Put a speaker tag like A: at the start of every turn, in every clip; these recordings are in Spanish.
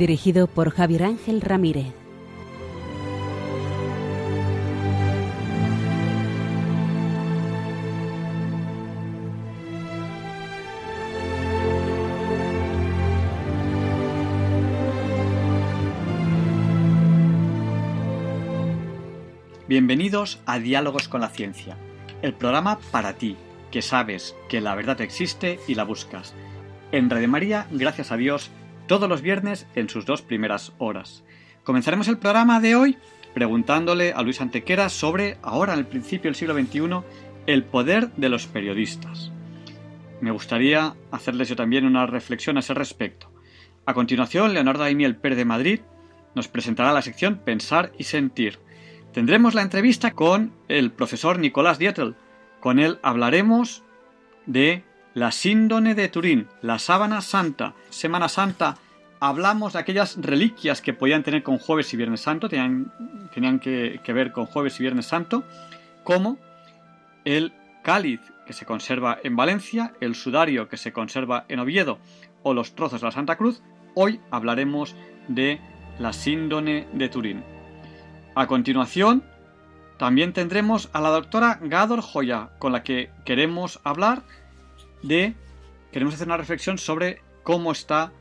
A: Dirigido por Javier Ángel Ramírez.
B: Bienvenidos a Diálogos con la Ciencia, el programa para ti, que sabes que la verdad existe y la buscas. En Radio María, gracias a Dios, todos los viernes en sus dos primeras horas. Comenzaremos el programa de hoy preguntándole a Luis Antequera sobre, ahora el principio del siglo XXI, el poder de los periodistas. Me gustaría hacerles yo también una reflexión a ese respecto. A continuación, Leonardo Daimiel Pérez de Madrid nos presentará la sección Pensar y Sentir, Tendremos la entrevista con el profesor Nicolás Dietel. Con él hablaremos de la síndone de Turín, la sábana santa, Semana Santa. Hablamos de aquellas reliquias que podían tener con jueves y viernes santo, tenían, tenían que, que ver con jueves y viernes santo, como el cáliz que se conserva en Valencia, el sudario que se conserva en Oviedo o los trozos de la Santa Cruz. Hoy hablaremos de la síndone de Turín. A continuación, también tendremos a la doctora Gador Joya, con la que queremos hablar de. Queremos hacer una reflexión sobre cómo está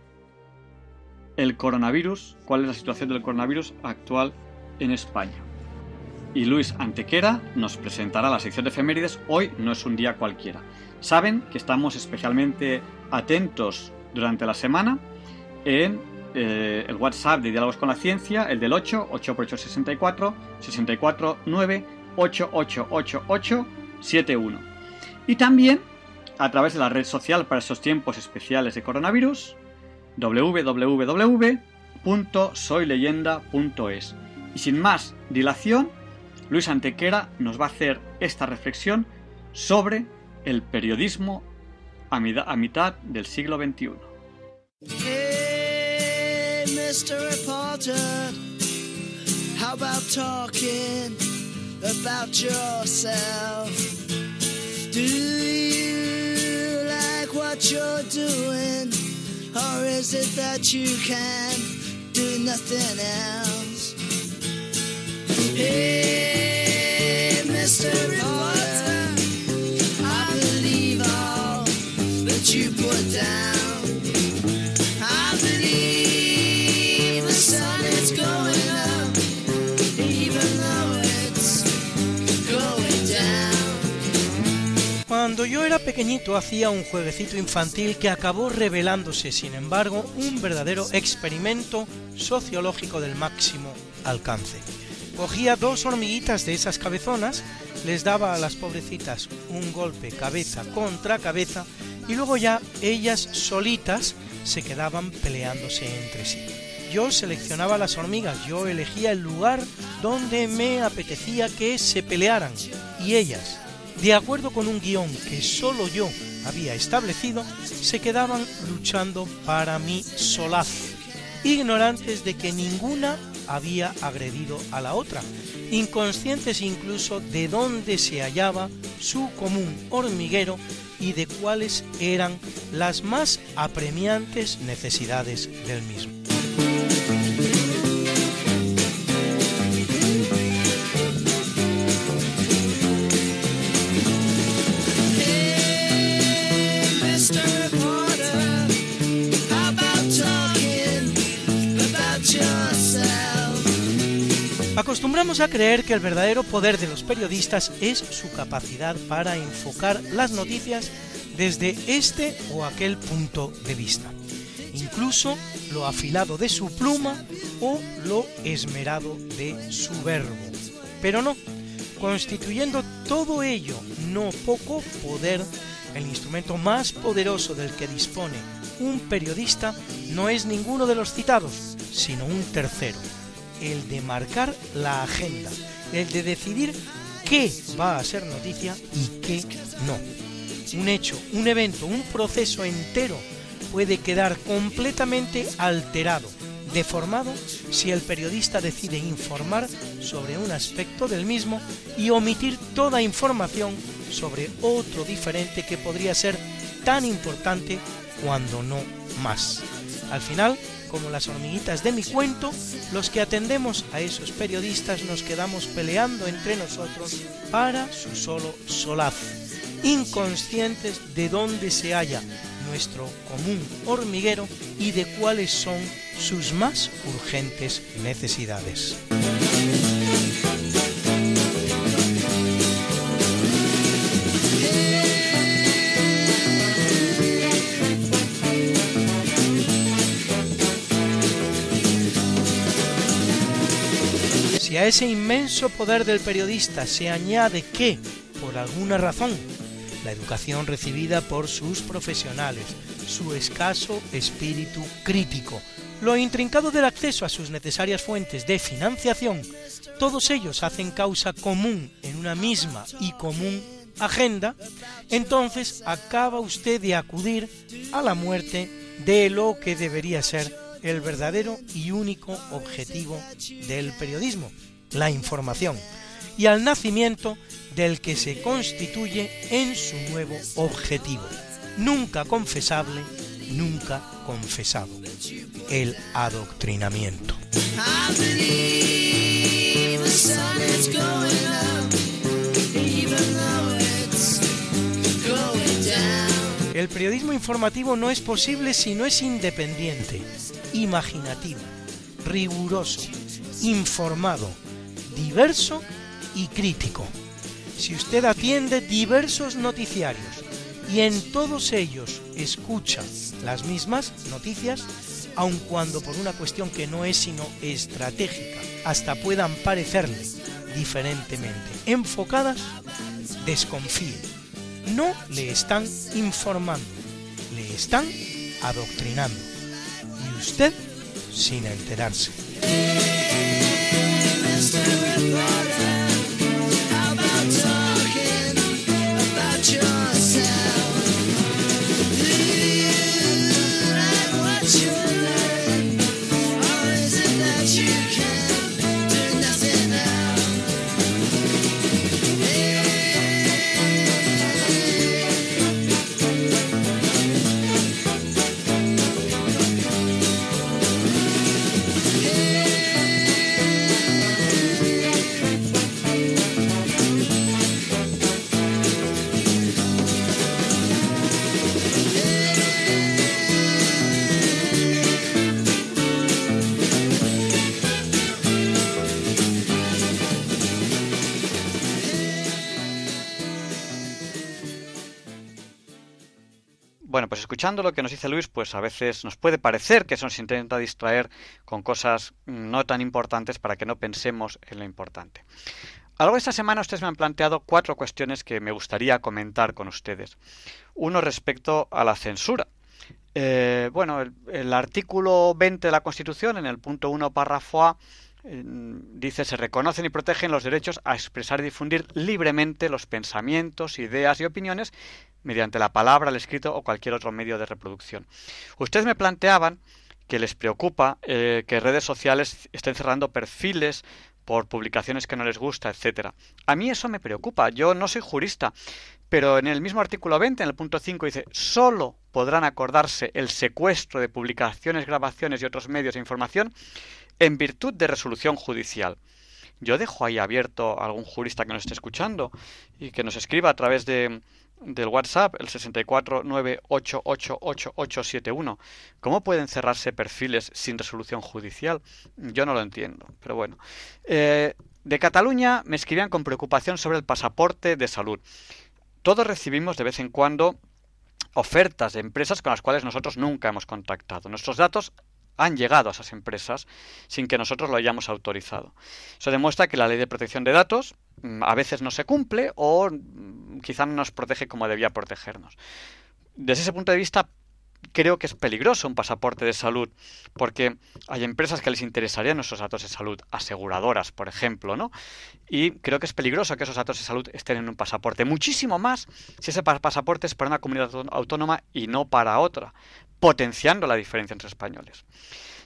B: el coronavirus, cuál es la situación del coronavirus actual en España. Y Luis Antequera nos presentará la sección de efemérides. Hoy no es un día cualquiera. Saben que estamos especialmente atentos durante la semana en eh, el WhatsApp de Diálogos con la Ciencia, el del 8, 8 por 8 64, 64 9 8888 71. Y también a través de la red social para estos tiempos especiales de coronavirus, www.soyleyenda.es. Y sin más dilación, Luis Antequera nos va a hacer esta reflexión sobre el periodismo a mitad del siglo XXI. How about talking about yourself? What you're doing? Or is it that you can't do nothing else? Hey, Mr. Reporter, I believe all that you put down.
C: Cuando yo era pequeñito hacía un jueguecito infantil que acabó revelándose, sin embargo, un verdadero experimento sociológico del máximo alcance. Cogía dos hormiguitas de esas cabezonas, les daba a las pobrecitas un golpe cabeza contra cabeza y luego ya ellas solitas se quedaban peleándose entre sí. Yo seleccionaba las hormigas, yo elegía el lugar donde me apetecía que se pelearan y ellas de acuerdo con un guion que solo yo había establecido, se quedaban luchando para mi solazo, ignorantes de que ninguna había agredido a la otra, inconscientes incluso de dónde se hallaba su común hormiguero y de cuáles eran las más apremiantes necesidades del mismo. Acostumbramos a creer que el verdadero poder de los periodistas es su capacidad para enfocar las noticias desde este o aquel punto de vista, incluso lo afilado de su pluma o lo esmerado de su verbo. Pero no, constituyendo todo ello no poco poder, el instrumento más poderoso del que dispone un periodista no es ninguno de los citados, sino un tercero, el de marcar la agenda, el de decidir qué va a ser noticia y qué no. Un hecho, un evento, un proceso entero puede quedar completamente alterado, deformado, si el periodista decide informar sobre un aspecto del mismo y omitir toda información sobre otro diferente que podría ser tan importante cuando no más. Al final, como las hormiguitas de mi cuento, los que atendemos a esos periodistas nos quedamos peleando entre nosotros para su solo solaz, inconscientes de dónde se halla nuestro común hormiguero y de cuáles son sus más urgentes necesidades. A ese inmenso poder del periodista se añade que, por alguna razón, la educación recibida por sus profesionales, su escaso espíritu crítico, lo intrincado del acceso a sus necesarias fuentes de financiación, todos ellos hacen causa común en una misma y común agenda, entonces acaba usted de acudir a la muerte de lo que debería ser el verdadero y único objetivo del periodismo, la información, y al nacimiento del que se constituye en su nuevo objetivo, nunca confesable, nunca confesado, el adoctrinamiento. El periodismo informativo no es posible si no es independiente, imaginativo, riguroso, informado, diverso y crítico. Si usted atiende diversos noticiarios y en todos ellos escucha las mismas noticias, aun cuando por una cuestión que no es sino estratégica, hasta puedan parecerle diferentemente enfocadas, desconfíe. No le están informando, le están adoctrinando. Y usted sin enterarse.
B: Escuchando lo que nos dice Luis, pues a veces nos puede parecer que eso nos intenta distraer con cosas no tan importantes para que no pensemos en lo importante. A lo largo de esta semana ustedes me han planteado cuatro cuestiones que me gustaría comentar con ustedes. Uno respecto a la censura. Eh, bueno, el, el, artículo 20 de la Constitución, en el punto 1, párrafo A, dice se reconocen y protegen los derechos a expresar y difundir libremente los pensamientos, ideas y opiniones mediante la palabra, el escrito o cualquier otro medio de reproducción. Ustedes me planteaban que les preocupa eh, que redes sociales estén cerrando perfiles por publicaciones que no les gusta, etcétera. A mí eso me preocupa. Yo no soy jurista, pero en el mismo artículo 20, en el punto 5, dice solo podrán acordarse el secuestro de publicaciones, grabaciones y otros medios de información en virtud de resolución judicial. Yo dejo ahí abierto a algún jurista que nos esté escuchando y que nos escriba a través de, del WhatsApp, el 649888871. ¿Cómo pueden cerrarse perfiles sin resolución judicial? Yo no lo entiendo, pero bueno. Eh, de Cataluña me escribían con preocupación sobre el pasaporte de salud. Todos recibimos de vez en cuando ofertas de empresas con las cuales nosotros nunca hemos contactado. Nuestros datos han llegado a esas empresas sin que nosotros lo hayamos autorizado. Eso demuestra que la ley de protección de datos mm, a veces no se cumple o mm, quizá no nos protege como debía protegernos. Desde ese punto de vista, creo que es peligroso un pasaporte de salud, porque hay empresas que les interesarían nuestros datos de salud, aseguradoras, por ejemplo, ¿no? Y creo que es peligroso que esos datos de salud estén en un pasaporte, muchísimo más si ese pasaporte es para una comunidad autónoma y no para otra, potenciando la diferencia entre españoles.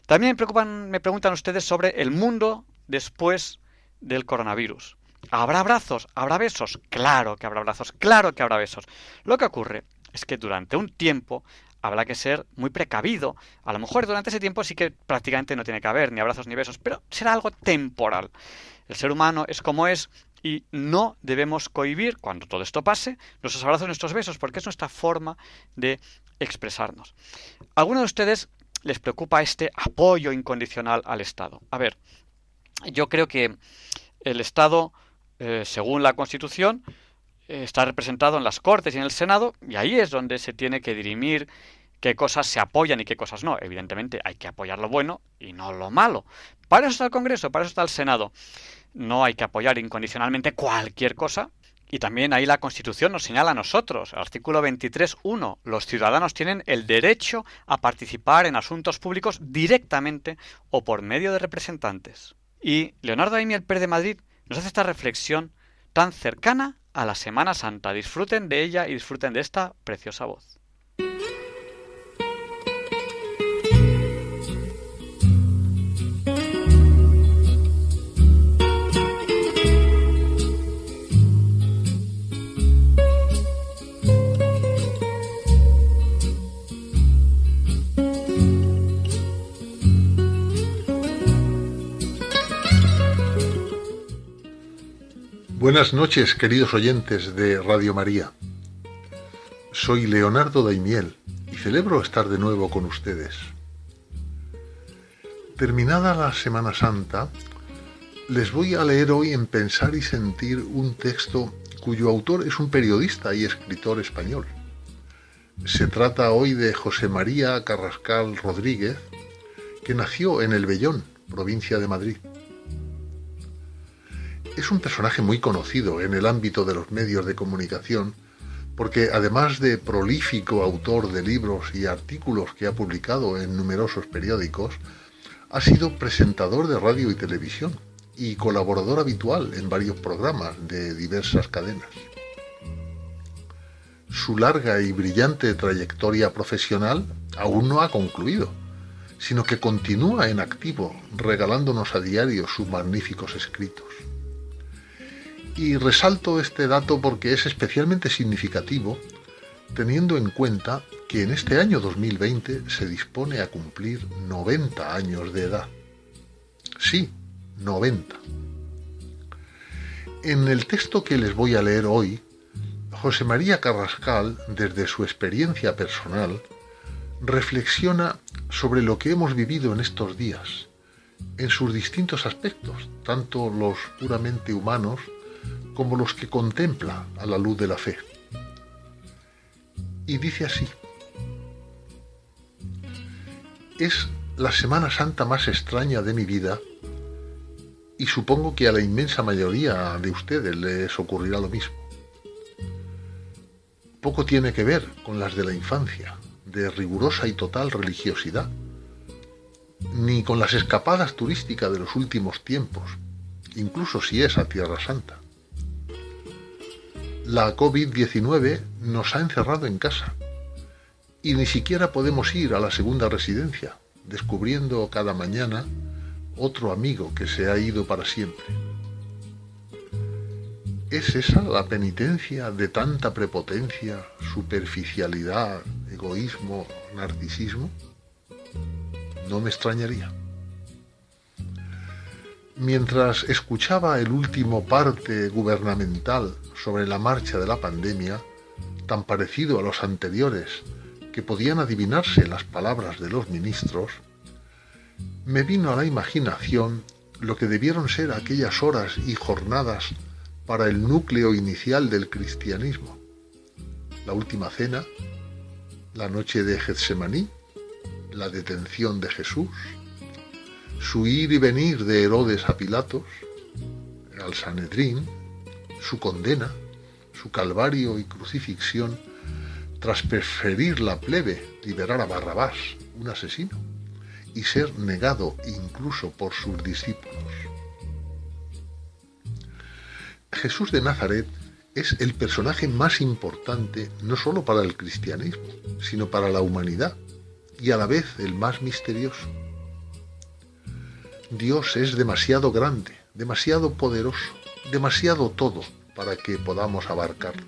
B: También me, preocupan, me preguntan ustedes sobre el mundo después del coronavirus. ¿Habrá abrazos? ¿Habrá besos? Claro que habrá abrazos, claro que habrá besos. Lo que ocurre es que durante un tiempo habrá que ser muy precavido. A lo mejor durante ese tiempo sí que prácticamente no tiene que haber ni abrazos ni besos, pero será algo temporal. El ser humano es como es y no debemos cohibir, cuando todo esto pase, nuestros abrazos, nuestros besos, porque es nuestra forma de expresarnos. ¿A de ustedes les preocupa este apoyo incondicional al Estado? A ver, yo creo que el Estado, eh, según la Constitución, está representado en las Cortes y en el Senado, y ahí es donde se tiene que dirimir qué cosas se apoyan y qué cosas no. Evidentemente hay que apoyar lo bueno y no lo malo. Para eso está el Congreso, para eso está el Senado. No hay que apoyar incondicionalmente cualquier cosa. Y también ahí la Constitución nos señala a nosotros, artículo 23.1, los ciudadanos tienen el derecho a participar en asuntos públicos directamente o por medio de representantes. Y Leonardo Aimi, el Per de Madrid, nos hace esta reflexión tan cercana a la Semana Santa. Disfruten de ella y disfruten de esta preciosa voz.
D: Buenas noches, queridos oyentes de Radio María. Soy Leonardo Daimiel y celebro estar de nuevo con ustedes. Terminada la Semana Santa, les voy a leer hoy en Pensar y Sentir un texto cuyo autor es un periodista y escritor español. Se trata hoy de José María Carrascal Rodríguez, que nació en El Bellón, provincia de Madrid es un personaje muy conocido en el ámbito de los medios de comunicación porque además de prolífico autor de libros y artículos que ha publicado en numerosos periódicos, ha sido presentador de radio y televisión y colaborador habitual en varios programas de diversas cadenas. Su larga y brillante trayectoria profesional aún no ha concluido, sino que continúa en activo regalándonos a diario sus magníficos escritos. Y resalto este dato porque es especialmente significativo teniendo en cuenta que en este año 2020 se dispone a cumplir 90 años de edad. Sí, 90. En el texto que les voy a leer hoy, José María Carrascal, desde su experiencia personal, reflexiona sobre lo que hemos vivido en estos días, en sus distintos aspectos, tanto los puramente humanos como los que contempla a la luz de la fe. Y dice así, es la Semana Santa más extraña de mi vida y supongo que a la inmensa mayoría de ustedes les ocurrirá lo mismo. Poco tiene que ver con las de la infancia, de rigurosa y total religiosidad, ni con las escapadas turísticas de los últimos tiempos, incluso si es a Tierra Santa. La COVID-19 nos ha encerrado en casa y ni siquiera podemos ir a la segunda residencia, descubriendo cada mañana otro amigo que se ha ido para siempre. ¿Es esa la penitencia de tanta prepotencia, superficialidad, egoísmo, narcisismo? No me extrañaría. Mientras escuchaba el último parte gubernamental sobre la marcha de la pandemia, tan parecido a los anteriores que podían adivinarse las palabras de los ministros, me vino a la imaginación lo que debieron ser aquellas horas y jornadas para el núcleo inicial del cristianismo. La última cena, la noche de Getsemaní, la detención de Jesús, su ir y venir de Herodes a Pilatos, al Sanedrín, su condena, su calvario y crucifixión, tras preferir la plebe liberar a Barrabás, un asesino, y ser negado incluso por sus discípulos. Jesús de Nazaret es el personaje más importante no sólo para el cristianismo, sino para la humanidad, y a la vez el más misterioso. Dios es demasiado grande, demasiado poderoso, demasiado todo para que podamos abarcarlo.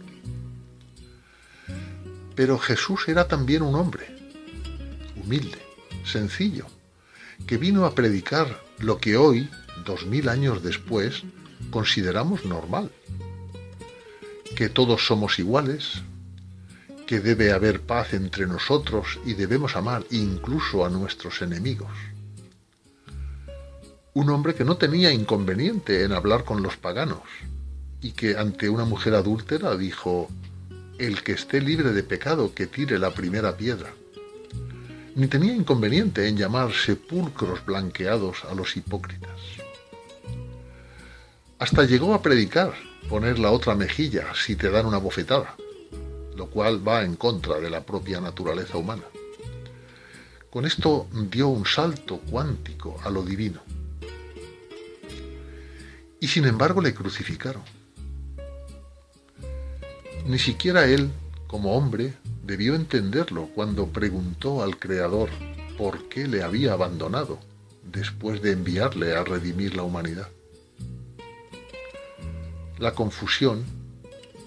D: Pero Jesús era también un hombre, humilde, sencillo, que vino a predicar lo que hoy, dos mil años después, consideramos normal. Que todos somos iguales, que debe haber paz entre nosotros y debemos amar incluso a nuestros enemigos. Un hombre que no tenía inconveniente en hablar con los paganos y que ante una mujer adúltera dijo, el que esté libre de pecado que tire la primera piedra. Ni tenía inconveniente en llamar sepulcros blanqueados a los hipócritas. Hasta llegó a predicar, poner la otra mejilla si te dan una bofetada, lo cual va en contra de la propia naturaleza humana. Con esto dio un salto cuántico a lo divino y sin embargo le crucificaron. Ni siquiera él, como hombre, debió entenderlo cuando preguntó al Creador por qué le había abandonado después de enviarle a redimir la humanidad. La confusión,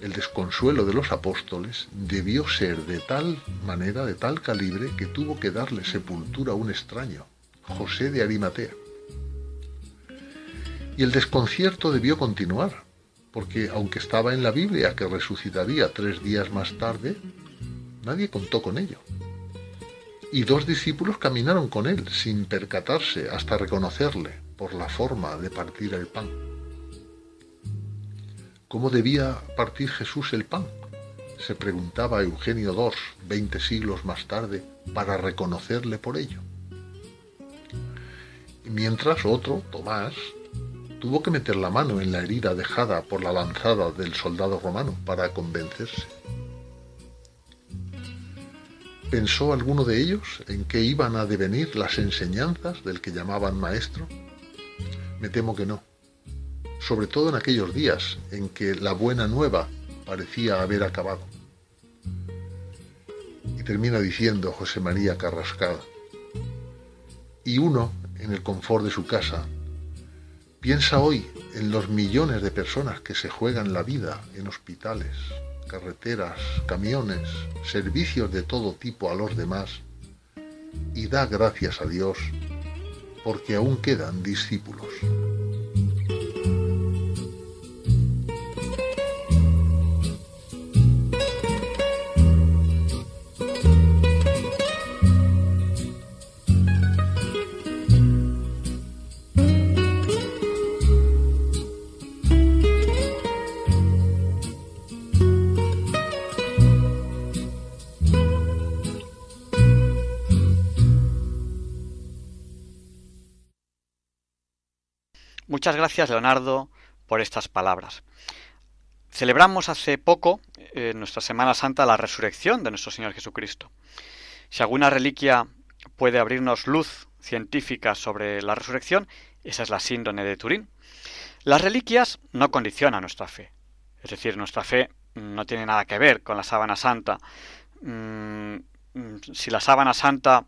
D: el desconsuelo de los apóstoles debió ser de tal manera, de tal calibre, que tuvo que darle sepultura a un extraño, José de Arimatea. Y el desconcierto debió continuar, porque aunque estaba en la Biblia que resucitaría tres días más tarde, nadie contó con ello. Y dos discípulos caminaron con él sin percatarse hasta reconocerle por la forma de partir el pan. ¿Cómo debía partir Jesús el pan? se preguntaba Eugenio II veinte siglos más tarde para reconocerle por ello. Mientras otro, Tomás, tuvo que meter la mano en la herida dejada por la lanzada del soldado romano para convencerse. ¿Pensó alguno de ellos en qué iban a devenir las enseñanzas del que llamaban maestro? Me temo que no, sobre todo en aquellos días en que la buena nueva parecía haber acabado. Y termina diciendo José María Carrascada, y uno, en el confort de su casa, Piensa hoy en los millones de personas que se juegan la vida en hospitales, carreteras, camiones, servicios de todo tipo a los demás y da gracias a Dios porque aún quedan discípulos.
E: Muchas gracias, Leonardo, por estas palabras. Celebramos hace poco, en nuestra Semana Santa, la resurrección de nuestro Señor Jesucristo. Si alguna reliquia puede abrirnos luz científica sobre la resurrección, esa es la síndrome de Turín. Las reliquias no condicionan nuestra fe. Es decir, nuestra fe no tiene nada que ver con la sábana santa. Mm, si la sábana santa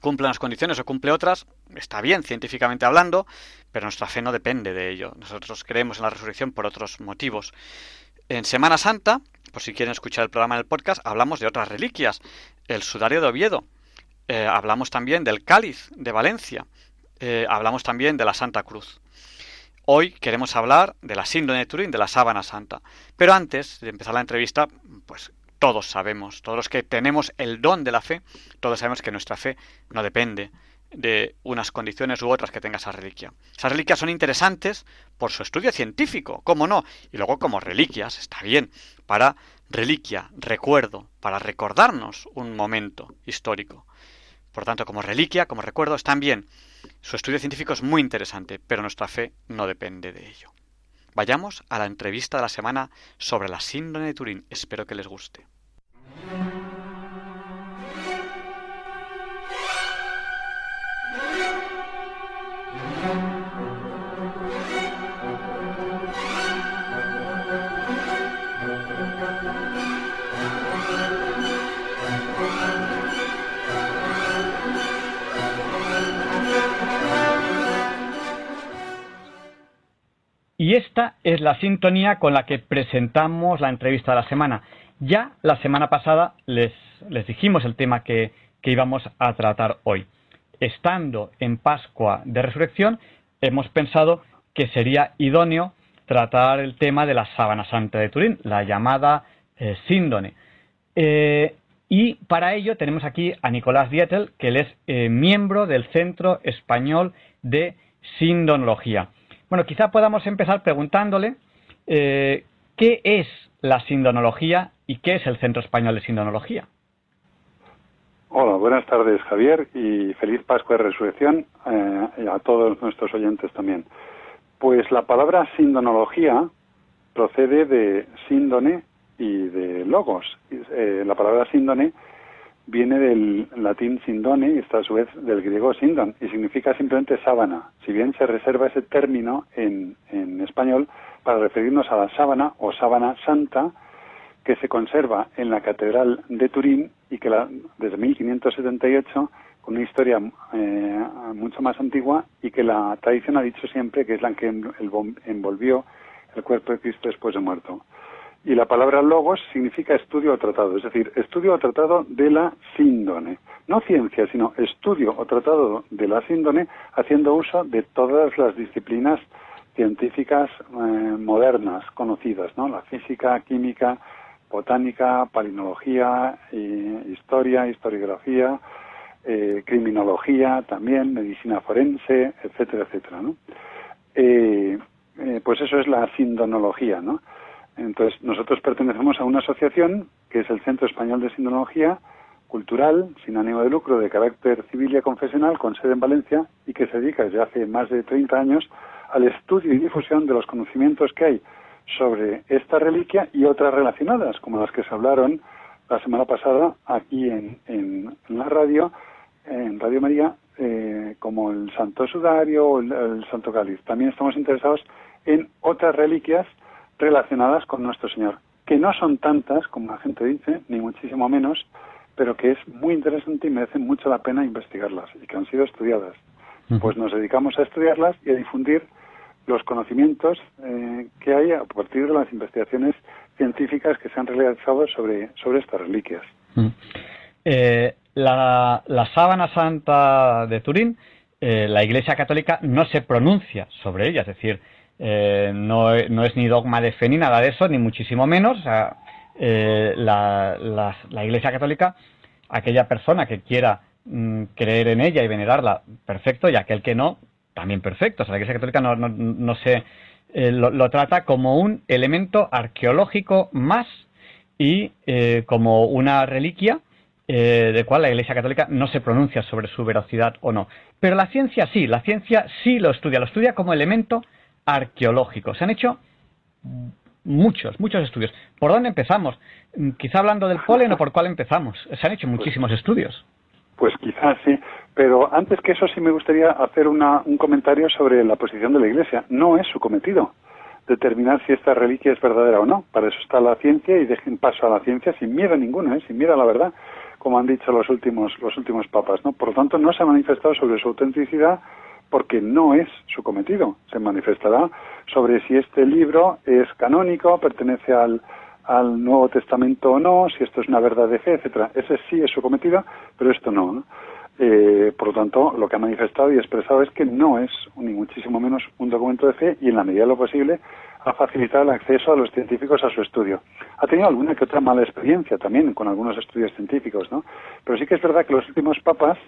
E: cumple unas condiciones o cumple otras, está bien científicamente hablando, pero nuestra fe no depende de ello. Nosotros creemos en la resurrección por otros motivos. En Semana Santa, por si quieren escuchar el programa en el podcast, hablamos de otras reliquias. El sudario de Oviedo. Eh, hablamos también del cáliz de Valencia. Eh, hablamos también de la Santa Cruz. Hoy queremos hablar de la síndrome de Turín, de la sábana santa. Pero antes de empezar la entrevista, pues todos sabemos, todos los que tenemos el don de la fe, todos sabemos que nuestra fe no depende de unas condiciones u otras que tenga esa reliquia. Esas reliquias son interesantes por su estudio científico, cómo no, y luego como reliquias, está bien, para reliquia, recuerdo, para recordarnos un momento histórico. Por tanto, como reliquia, como recuerdo, están bien. Su estudio científico es muy interesante, pero nuestra fe no depende de ello. Vayamos a la entrevista de la semana sobre la síndrome de Turín. Espero que les guste.
B: Y esta es la sintonía con la que presentamos la entrevista de la semana. Ya la semana pasada les, les dijimos el tema que, que íbamos a tratar hoy. Estando en Pascua de Resurrección, hemos pensado que sería idóneo tratar el tema de la sábana santa de Turín, la llamada eh, síndone. Eh, y para ello tenemos aquí a Nicolás Dietel, que él es eh, miembro del Centro Español de Sindonología. Bueno, quizá podamos empezar preguntándole eh, qué es la sindonología y qué es el Centro Español de Sindonología.
F: Hola, buenas tardes Javier y feliz Pascua de Resurrección eh, a todos nuestros oyentes también. Pues la palabra sindonología procede de síndone y de logos. Eh, la palabra síndone viene del latín sindone y está a su vez del griego sindon y significa simplemente sábana, si bien se reserva ese término en, español para referirnos a la sábana o sábana santa que se conserva en la Catedral de Turín y que la, desde 1578, con una historia eh, mucho más antigua y que la tradición ha dicho siempre que es la que envolvió el cuerpo de Cristo después de muerto. Y la palabra logos significa estudio o tratado, es decir, estudio o tratado de la síndone. No ciencia, sino estudio o tratado de la síndone, haciendo uso de todas las disciplinas científicas eh, modernas conocidas, ¿no? La física, química, botánica, palinología, historia, historiografía, eh, criminología también, medicina forense, etcétera, etcétera, ¿no? Eh, pues eso es la sindonología, ¿no? Entonces, nosotros pertenecemos a una asociación que es el Centro Español de Sindonología Cultural, sin ánimo de lucro, de carácter civil y confesional, con sede en Valencia y que se dedica desde hace más de 30 años al estudio y difusión de los conocimientos que hay sobre esta reliquia y otras relacionadas, como las que se hablaron la semana pasada aquí en, la radio, en Radio María, eh, como el Santo Sudario o el Santo Cáliz. También estamos interesados en otras reliquias relacionadas con nuestro Señor, que no son tantas como la gente dice, ni muchísimo menos, pero que es muy interesante y merecen mucho la pena investigarlas y que han sido estudiadas. Pues nos dedicamos a estudiarlas y a difundir los conocimientos eh, que hay a partir de las investigaciones científicas que se han realizado sobre, sobre estas reliquias.
B: Eh, la, sábana santa de Turín, eh, la Iglesia Católica no se pronuncia sobre ella, es decir, eh, no, es ni dogma de fe ni nada de eso, ni muchísimo menos. Eh, la, Iglesia Católica, aquella persona que quiera mm, creer en ella y venerarla, perfecto, y aquel que no, también perfecto. O sea, la Iglesia Católica no, no, se eh, lo, trata como un elemento arqueológico más y como una reliquia de cual la Iglesia Católica no se pronuncia sobre su veracidad o no. Pero la ciencia sí, la ciencia sí lo estudia, lo estudia como elemento arqueológico. Se han hecho muchos, muchos estudios. ¿Por dónde empezamos? Quizá hablando del polen o por cuál empezamos. Se han hecho pues muchísimos estudios.
F: Pues quizás sí, pero antes que eso sí me gustaría hacer una, un comentario sobre la posición de la Iglesia. No es su cometido determinar si esta reliquia es verdadera o no. Para eso está la ciencia y dejen paso a la ciencia sin miedo ninguno, ¿eh? sin miedo a la verdad, como han dicho los últimos, los últimos papas. ¿no? Por lo tanto, no se ha manifestado sobre su autenticidad porque no es su cometido. Se manifestará sobre si este libro es canónico, pertenece al, al Nuevo Testamento o no, si esto es una verdad de fe, etcétera. Ese sí es su cometido, pero esto no. Eh, por lo tanto, lo que ha manifestado y expresado es que no es, ni muchísimo menos, un documento de fe y, en la medida de lo posible, ha facilitado el acceso a los científicos a su estudio. Ha tenido alguna que otra mala experiencia también con algunos estudios científicos, ¿no? Pero sí que es verdad que los últimos papas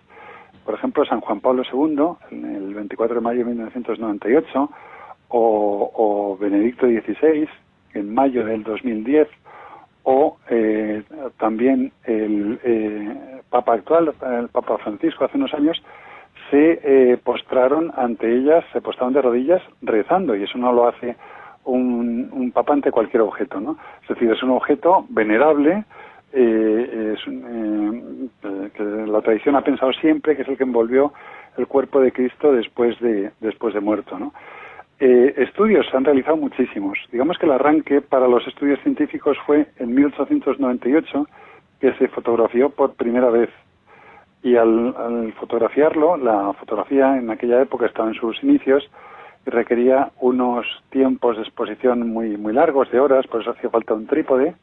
F: por ejemplo, San Juan Pablo II, en el 24 de mayo de 1998, o, o Benedicto XVI, en mayo del 2010, o eh, también el eh, Papa actual, el Papa Francisco, hace unos años, se eh, postraron ante ellas, se postraron de rodillas rezando, y eso no lo hace un, un papa ante cualquier objeto, ¿no? Es decir, es un objeto venerable, eh, es, eh, que la tradición ha pensado siempre que es el que envolvió el cuerpo de Cristo después de, después de muerto. ¿no? Eh, estudios se han realizado muchísimos. Digamos que el arranque para los estudios científicos fue en 1898, que se fotografió por primera vez. Y al, fotografiarlo, la fotografía en aquella época estaba en sus inicios y requería unos tiempos de exposición muy, muy largos, de horas, por eso hacía falta un trípode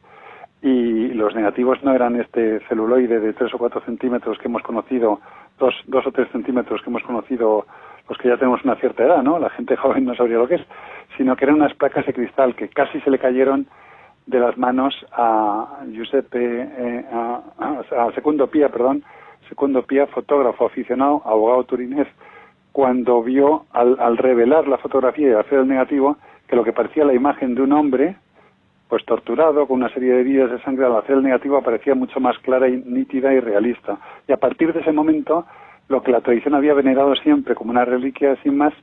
F: y los negativos no eran este celuloide de 3 o 4 centímetros que hemos conocido, dos, dos o 3 centímetros que hemos conocido los que ya tenemos una cierta edad, ¿no? La gente joven no sabría lo que es, sino que eran unas placas de cristal que casi se le cayeron de las manos a Giuseppe, eh, a, a, Pía, perdón, Secundo Pía, fotógrafo aficionado, abogado turinés, cuando vio al, al revelar la fotografía y hacer el negativo que lo que parecía la imagen de un hombre pues torturado con una serie de heridas de sangre al hacer el negativo aparecía mucho más clara y nítida y realista. Y a partir de ese momento, lo que la tradición había venerado siempre como una reliquia sin más,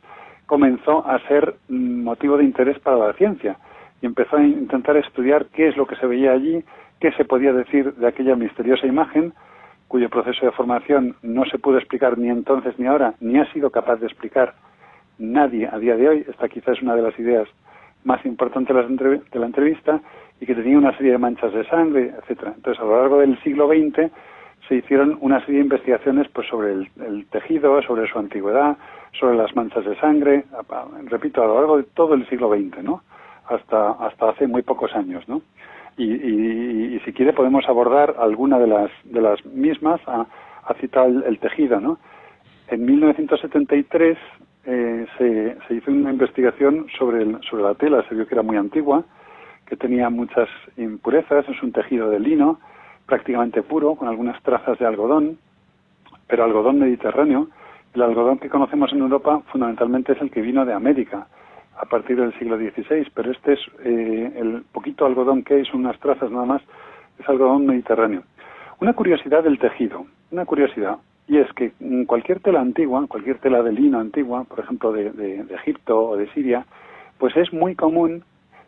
F: comenzó a ser mm, motivo de interés para la ciencia y empezó a intentar estudiar qué es lo que se veía allí, qué se podía decir de aquella misteriosa imagen, cuyo proceso de formación no se pudo explicar ni entonces ni ahora, ni ha sido capaz de explicar nadie a día de hoy. Esta quizás es una de las ideas más importante de la entrevista y que tenía una serie de manchas de sangre, etcétera. Entonces, a lo largo del siglo XX se hicieron una serie de investigaciones pues sobre el, tejido, sobre su antigüedad, sobre las manchas de sangre, repito, a lo largo de todo el siglo XX, ¿no? Hasta, hasta hace muy pocos años, ¿no? Y, si quiere podemos abordar alguna de las, de las mismas, a, a citar el, el tejido, ¿no? En 1973 eh, se, hizo una investigación sobre, sobre la tela, se vio que era muy antigua, que tenía muchas impurezas, es un tejido de lino, prácticamente puro, con algunas trazas de algodón, pero algodón mediterráneo. El algodón que conocemos en Europa fundamentalmente es el que vino de América a partir del siglo XVI, pero este es eh, el poquito algodón que hay, son unas trazas nada más, es algodón mediterráneo. Una curiosidad del tejido, una curiosidad y es que cualquier tela antigua, cualquier tela de lino antigua, por ejemplo de, Egipto o de Siria, pues es muy común,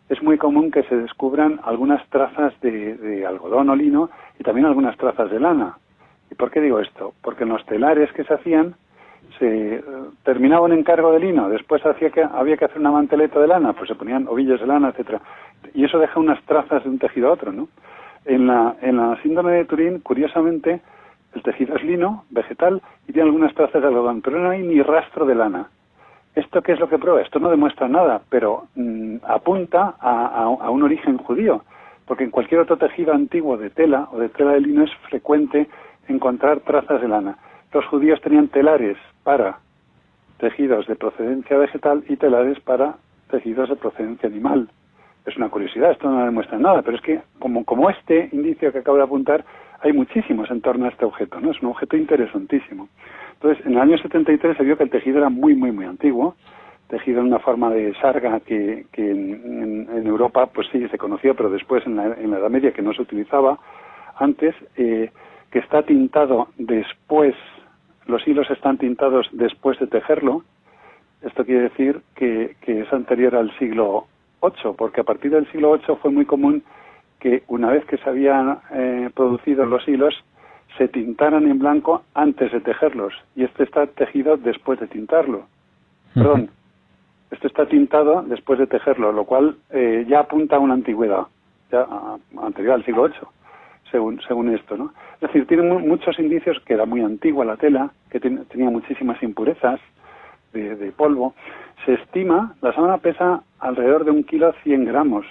F: es muy común que se descubran algunas trazas de, algodón o lino y también algunas trazas de lana. ¿Y por qué digo esto? Porque en los telares que se hacían se eh, terminaba un encargo de lino, después hacía que, había que hacer una manteleta de lana, pues se ponían ovillos de lana, etcétera, y eso deja unas trazas de un tejido a otro, ¿no? En la, en la síndrome de Turín, curiosamente, el tejido es lino, vegetal, y tiene algunas trazas de algodón, pero no hay ni rastro de lana. ¿Esto qué es lo que prueba? Esto no demuestra nada, pero mm, apunta a, un origen judío, porque en cualquier otro tejido antiguo de tela o de tela de lino es frecuente encontrar trazas de lana. Los judíos tenían telares para tejidos de procedencia vegetal y telares para tejidos de procedencia animal. Es una curiosidad, esto no demuestra nada, pero es que como este indicio que acabo de apuntar, hay muchísimos en torno a este objeto, ¿no? Es un objeto interesantísimo. Entonces, en el año 73 se vio que el tejido era muy, muy, muy antiguo, tejido en una forma de sarga que, que en, Europa, pues sí, se conocía, pero después en la, Edad Media, que no se utilizaba antes, eh, que está tintado después, los hilos están tintados después de tejerlo. Esto quiere decir que, que es anterior al siglo VIII, porque a partir del siglo VIII fue muy común que una vez que se habían eh, producido los hilos, se tintaran en blanco antes de tejerlos. Y este está tejido después de tintarlo. Perdón, este está tintado después de tejerlo, lo cual eh, ya apunta a una antigüedad, ya anterior al siglo VIII, según, según esto. ¿no? Es decir, tiene muchos indicios que era muy antigua la tela, que tenía muchísimas impurezas de, de, polvo. Se estima, la sábana pesa alrededor de un kilo cien gramos,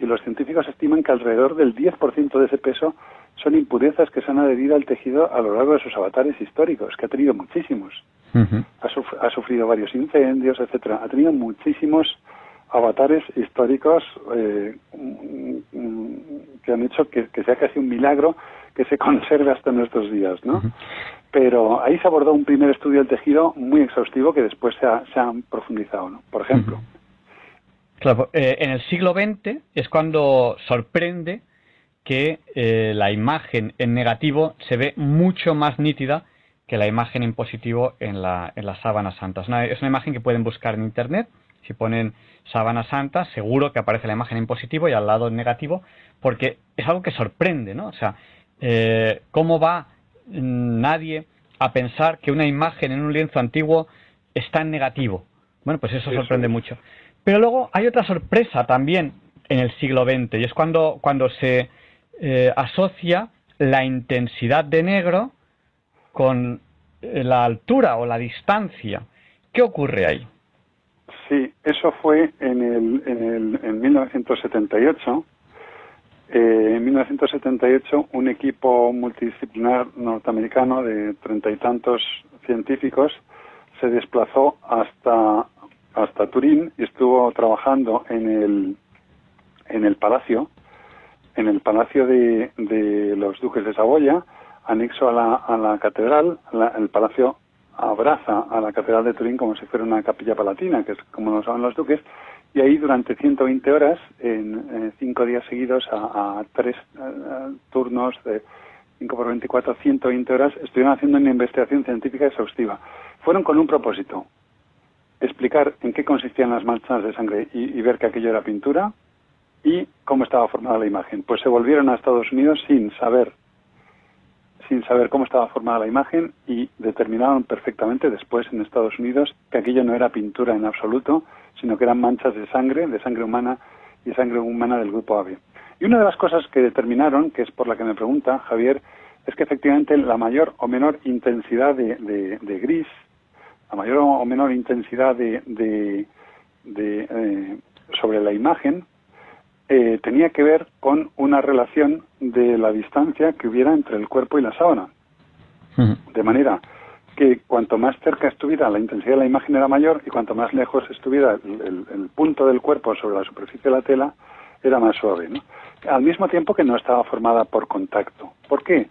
F: y los científicos estiman que alrededor del 10% de ese peso son impurezas que se han adherido al tejido a lo largo de sus avatares históricos, que ha tenido muchísimos. ha, sufrido varios incendios, etcétera. Ha tenido muchísimos avatares históricos eh, que han hecho que, sea casi un milagro que se conserve hasta nuestros días, ¿no? Pero ahí se abordó un primer estudio del tejido muy exhaustivo que después se ha, se profundizado, ¿no? Por ejemplo,
B: Claro, eh, en el siglo XX es cuando sorprende que eh, la imagen en negativo se ve mucho más nítida que la imagen en positivo en la, en la sábana santa. Es una, imagen que pueden buscar en internet. Si ponen sábana santa, seguro que aparece la imagen en positivo y al lado en negativo, porque es algo que sorprende, ¿no? O sea, eh, ¿cómo va nadie a pensar que una imagen en un lienzo antiguo está en negativo. Bueno, pues eso, sorprende mucho. Pero luego hay otra sorpresa también en el siglo XX y es cuando, cuando se eh, asocia la intensidad de negro con eh, la altura o la distancia. ¿Qué ocurre ahí?
F: Sí, eso fue en, el, en, el, en 1978. Eh, en 1978 un equipo multidisciplinar norteamericano de treinta y tantos científicos se desplazó hasta, hasta Turín y estuvo trabajando en el, en el palacio, en el palacio de, de los duques de Saboya, anexo a la, a la catedral, el palacio abraza a la catedral de Turín como si fuera una capilla palatina, que es como lo saben los duques, y ahí durante 120 horas, en, cinco días seguidos, a, tres turnos de 5 por 24, 120 horas, estuvieron haciendo una investigación científica exhaustiva. Fueron con un propósito, explicar en qué consistían las manchas de sangre y, ver que aquello era pintura y cómo estaba formada la imagen. Pues se volvieron a Estados Unidos sin saber sin saber cómo estaba formada la imagen y determinaron perfectamente después en Estados Unidos que aquello no era pintura en absoluto, sino que eran manchas de sangre, de sangre humana y sangre humana del grupo AB. Y una de las cosas que determinaron, que es por la que me pregunta Javier, es que efectivamente la mayor o menor intensidad de, gris, la mayor o menor intensidad de, eh, sobre la imagen eh, tenía que ver con una relación de la distancia que hubiera entre el cuerpo y la sábana. De manera que cuanto más cerca estuviera la intensidad de la imagen era mayor y cuanto más lejos estuviera el, punto del cuerpo sobre la superficie de la tela era más suave. Al mismo tiempo que no estaba formada por contacto. ¿Por qué?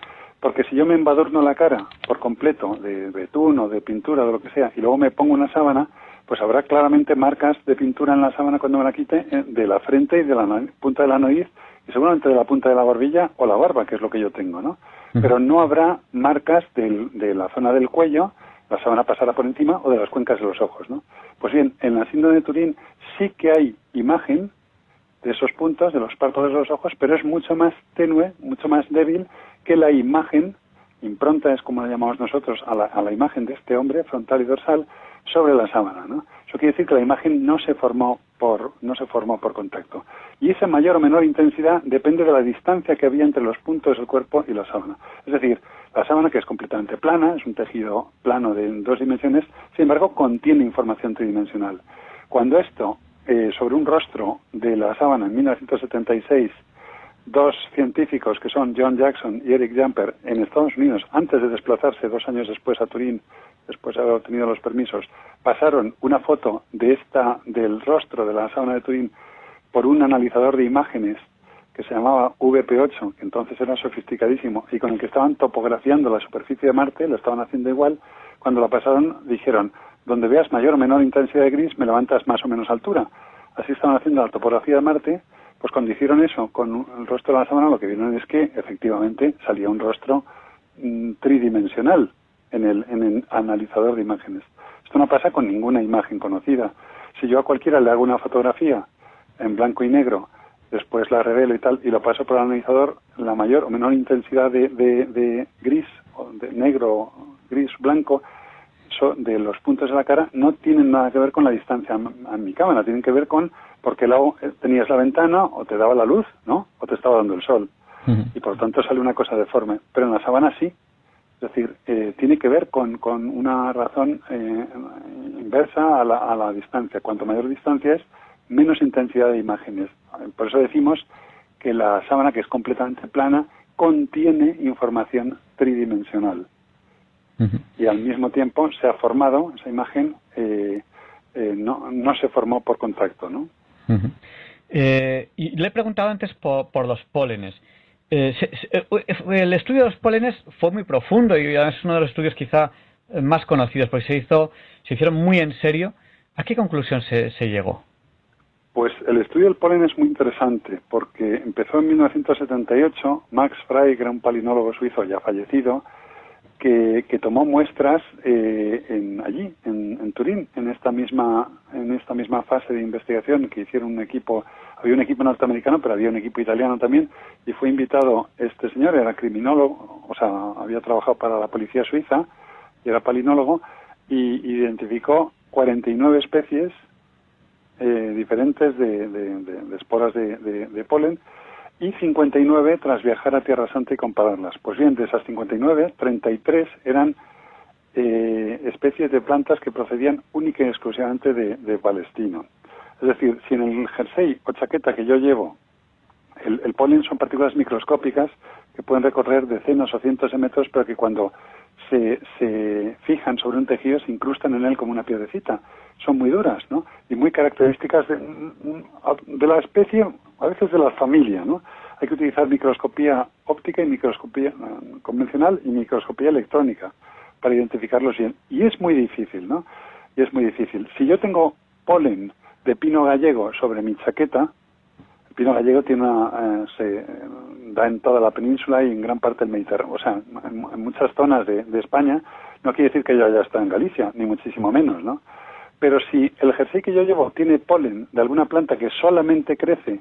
F: Porque si yo me embadurno la cara por completo de betún o de pintura o de lo que sea y luego me pongo una sábana, pues habrá claramente marcas de pintura en la sábana cuando me la quite eh, de la frente y de la punta de la nariz y seguramente de la punta de la barbilla o la barba, que es lo que yo tengo, ¿no? Pero no habrá marcas de la zona del cuello, la sábana pasará por encima o de las cuencas de los ojos, ¿no? Pues bien, en la síndrome de Turín sí que hay imagen de esos puntos, de los párpados de los ojos, pero es mucho más tenue, mucho más débil que la imagen, impronta es como la llamamos nosotros, a la, a la imagen de este hombre, frontal y dorsal, sobre la sábana, ¿no? Eso quiere decir que la imagen no se formó por no se formó por contacto. Y esa mayor o menor intensidad depende de la distancia que había entre los puntos del cuerpo y la sábana. Es decir, la sábana que es completamente plana, es un tejido plano de dos dimensiones, sin embargo contiene información tridimensional. Cuando esto eh, sobre un rostro de la sábana en 1976 dos científicos que son John Jackson y Eric Jumper en Estados Unidos, antes de desplazarse dos años después a Turín después de haber obtenido los permisos, pasaron una foto de esta, del rostro de la sábana de Turín por un analizador de imágenes que se llamaba VP8, que entonces era sofisticadísimo, y con el que estaban topografiando la superficie de Marte, lo estaban haciendo igual, cuando la pasaron dijeron, donde veas mayor o menor intensidad de gris, me levantas más o menos altura. Así estaban haciendo la topografía de Marte, pues cuando hicieron eso con el rostro de la sábana, lo que vieron es que efectivamente salía un rostro mm, tridimensional, en el, en el analizador de imágenes. Esto no pasa con ninguna imagen conocida. Si yo a cualquiera le hago una fotografía en blanco y negro, después la revelo y tal, y lo paso por el analizador, la mayor o menor intensidad de, de, gris, o de negro, gris, blanco, de los puntos de la cara no tienen nada que ver con la distancia a, mi cámara, tienen que ver con porque eh, tenías la ventana o te daba la luz, ¿no? O te estaba dando el sol. Y por tanto sale una cosa deforme. Pero en la sábana sí, es decir, eh, tiene que ver con, con una razón eh, inversa a la, a la distancia. Cuanto mayor distancia es, menos intensidad de imágenes. Por eso decimos que la sábana, que es completamente plana, contiene información tridimensional. Y al mismo tiempo se ha formado, esa imagen eh, no, no se formó por contacto. ¿no?
B: Y le he preguntado antes por, por los pólenes. Eh, eh, el estudio de los pólenes fue muy profundo y es uno de los estudios quizá más conocidos porque se hizo, se hicieron muy en serio. ¿A qué conclusión se, llegó?
F: Pues el estudio del polen es muy interesante porque empezó en 1978. Max Frey, gran palinólogo suizo ya fallecido, que, tomó muestras eh, en, allí, en, en, Turín, en esta misma en esta misma fase de investigación que hicieron un equipo había un equipo norteamericano, pero había un equipo italiano también, y fue invitado este señor, era criminólogo, o sea, había trabajado para la policía suiza, y era palinólogo, y identificó 49 especies eh, diferentes de, de, esporas de, polen y 59 tras viajar a Tierra Santa y compararlas. Pues bien, de esas 59, 33 eran eh, especies de plantas que procedían única y exclusivamente de, Palestino. Es decir, si en el jersey o chaqueta que yo llevo el, polen son partículas microscópicas que pueden recorrer decenas o cientos de metros, pero que cuando se, fijan sobre un tejido se incrustan en él como una piedrecita. Son muy duras, ¿no? Y muy características de la especie, a veces de la familia, ¿no? Hay que utilizar microscopía óptica y microscopía eh, convencional y microscopía electrónica para identificarlos bien. Y es muy difícil, ¿no? Y es muy difícil. Si yo tengo polen de pino gallego sobre mi chaqueta, el pino gallego tiene una, eh, se da en toda la península y en gran parte del Mediterráneo, o sea, en, muchas zonas de, España, no quiere decir que yo haya estado en Galicia, ni muchísimo menos, ¿no? Pero si el jersey que yo llevo tiene polen de alguna planta que solamente crece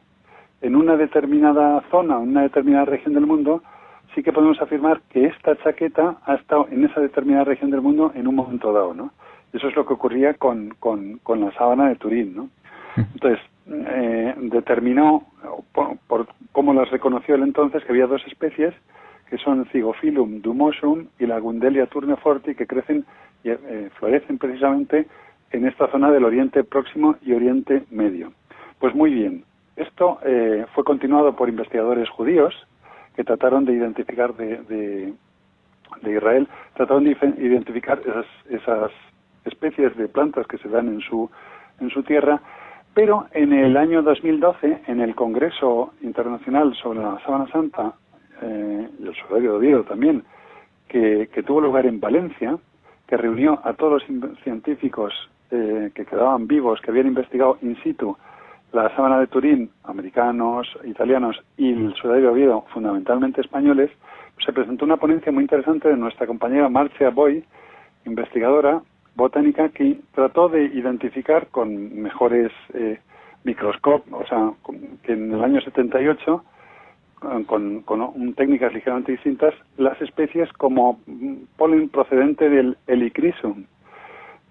F: en una determinada zona, en una determinada región del mundo, sí que podemos afirmar que esta chaqueta ha estado en esa determinada región del mundo en un momento dado, ¿no? Eso es lo que ocurría con, con, con la sábana de Turín, ¿no? Entonces, eh, determinó, por, cómo las reconoció él entonces, que había dos especies, que son Zygophyllum dumosum y la Gundelia turneforti, que crecen y eh, florecen precisamente en esta zona del Oriente Próximo y Oriente Medio. Pues muy bien, esto eh, fue continuado por investigadores judíos que trataron de identificar de, de, Israel, trataron de identificar esas, esas especies de plantas que se dan en su, en su tierra pero en el año 2012, en el Congreso Internacional sobre la Sábana Santa eh, y el Sudario de Oviedo también, que, tuvo lugar en Valencia, que reunió a todos los científicos eh, que quedaban vivos, que habían investigado in situ la sábana de Turín, americanos, italianos y el Sudario Oviedo, fundamentalmente españoles, se presentó una ponencia muy interesante de nuestra compañera Marcia Boy, investigadora, botánica que trató de identificar con mejores eh, microscopios, o sea, que en el año 78, con, con técnicas ligeramente distintas, las especies como polen procedente del Helichrysum,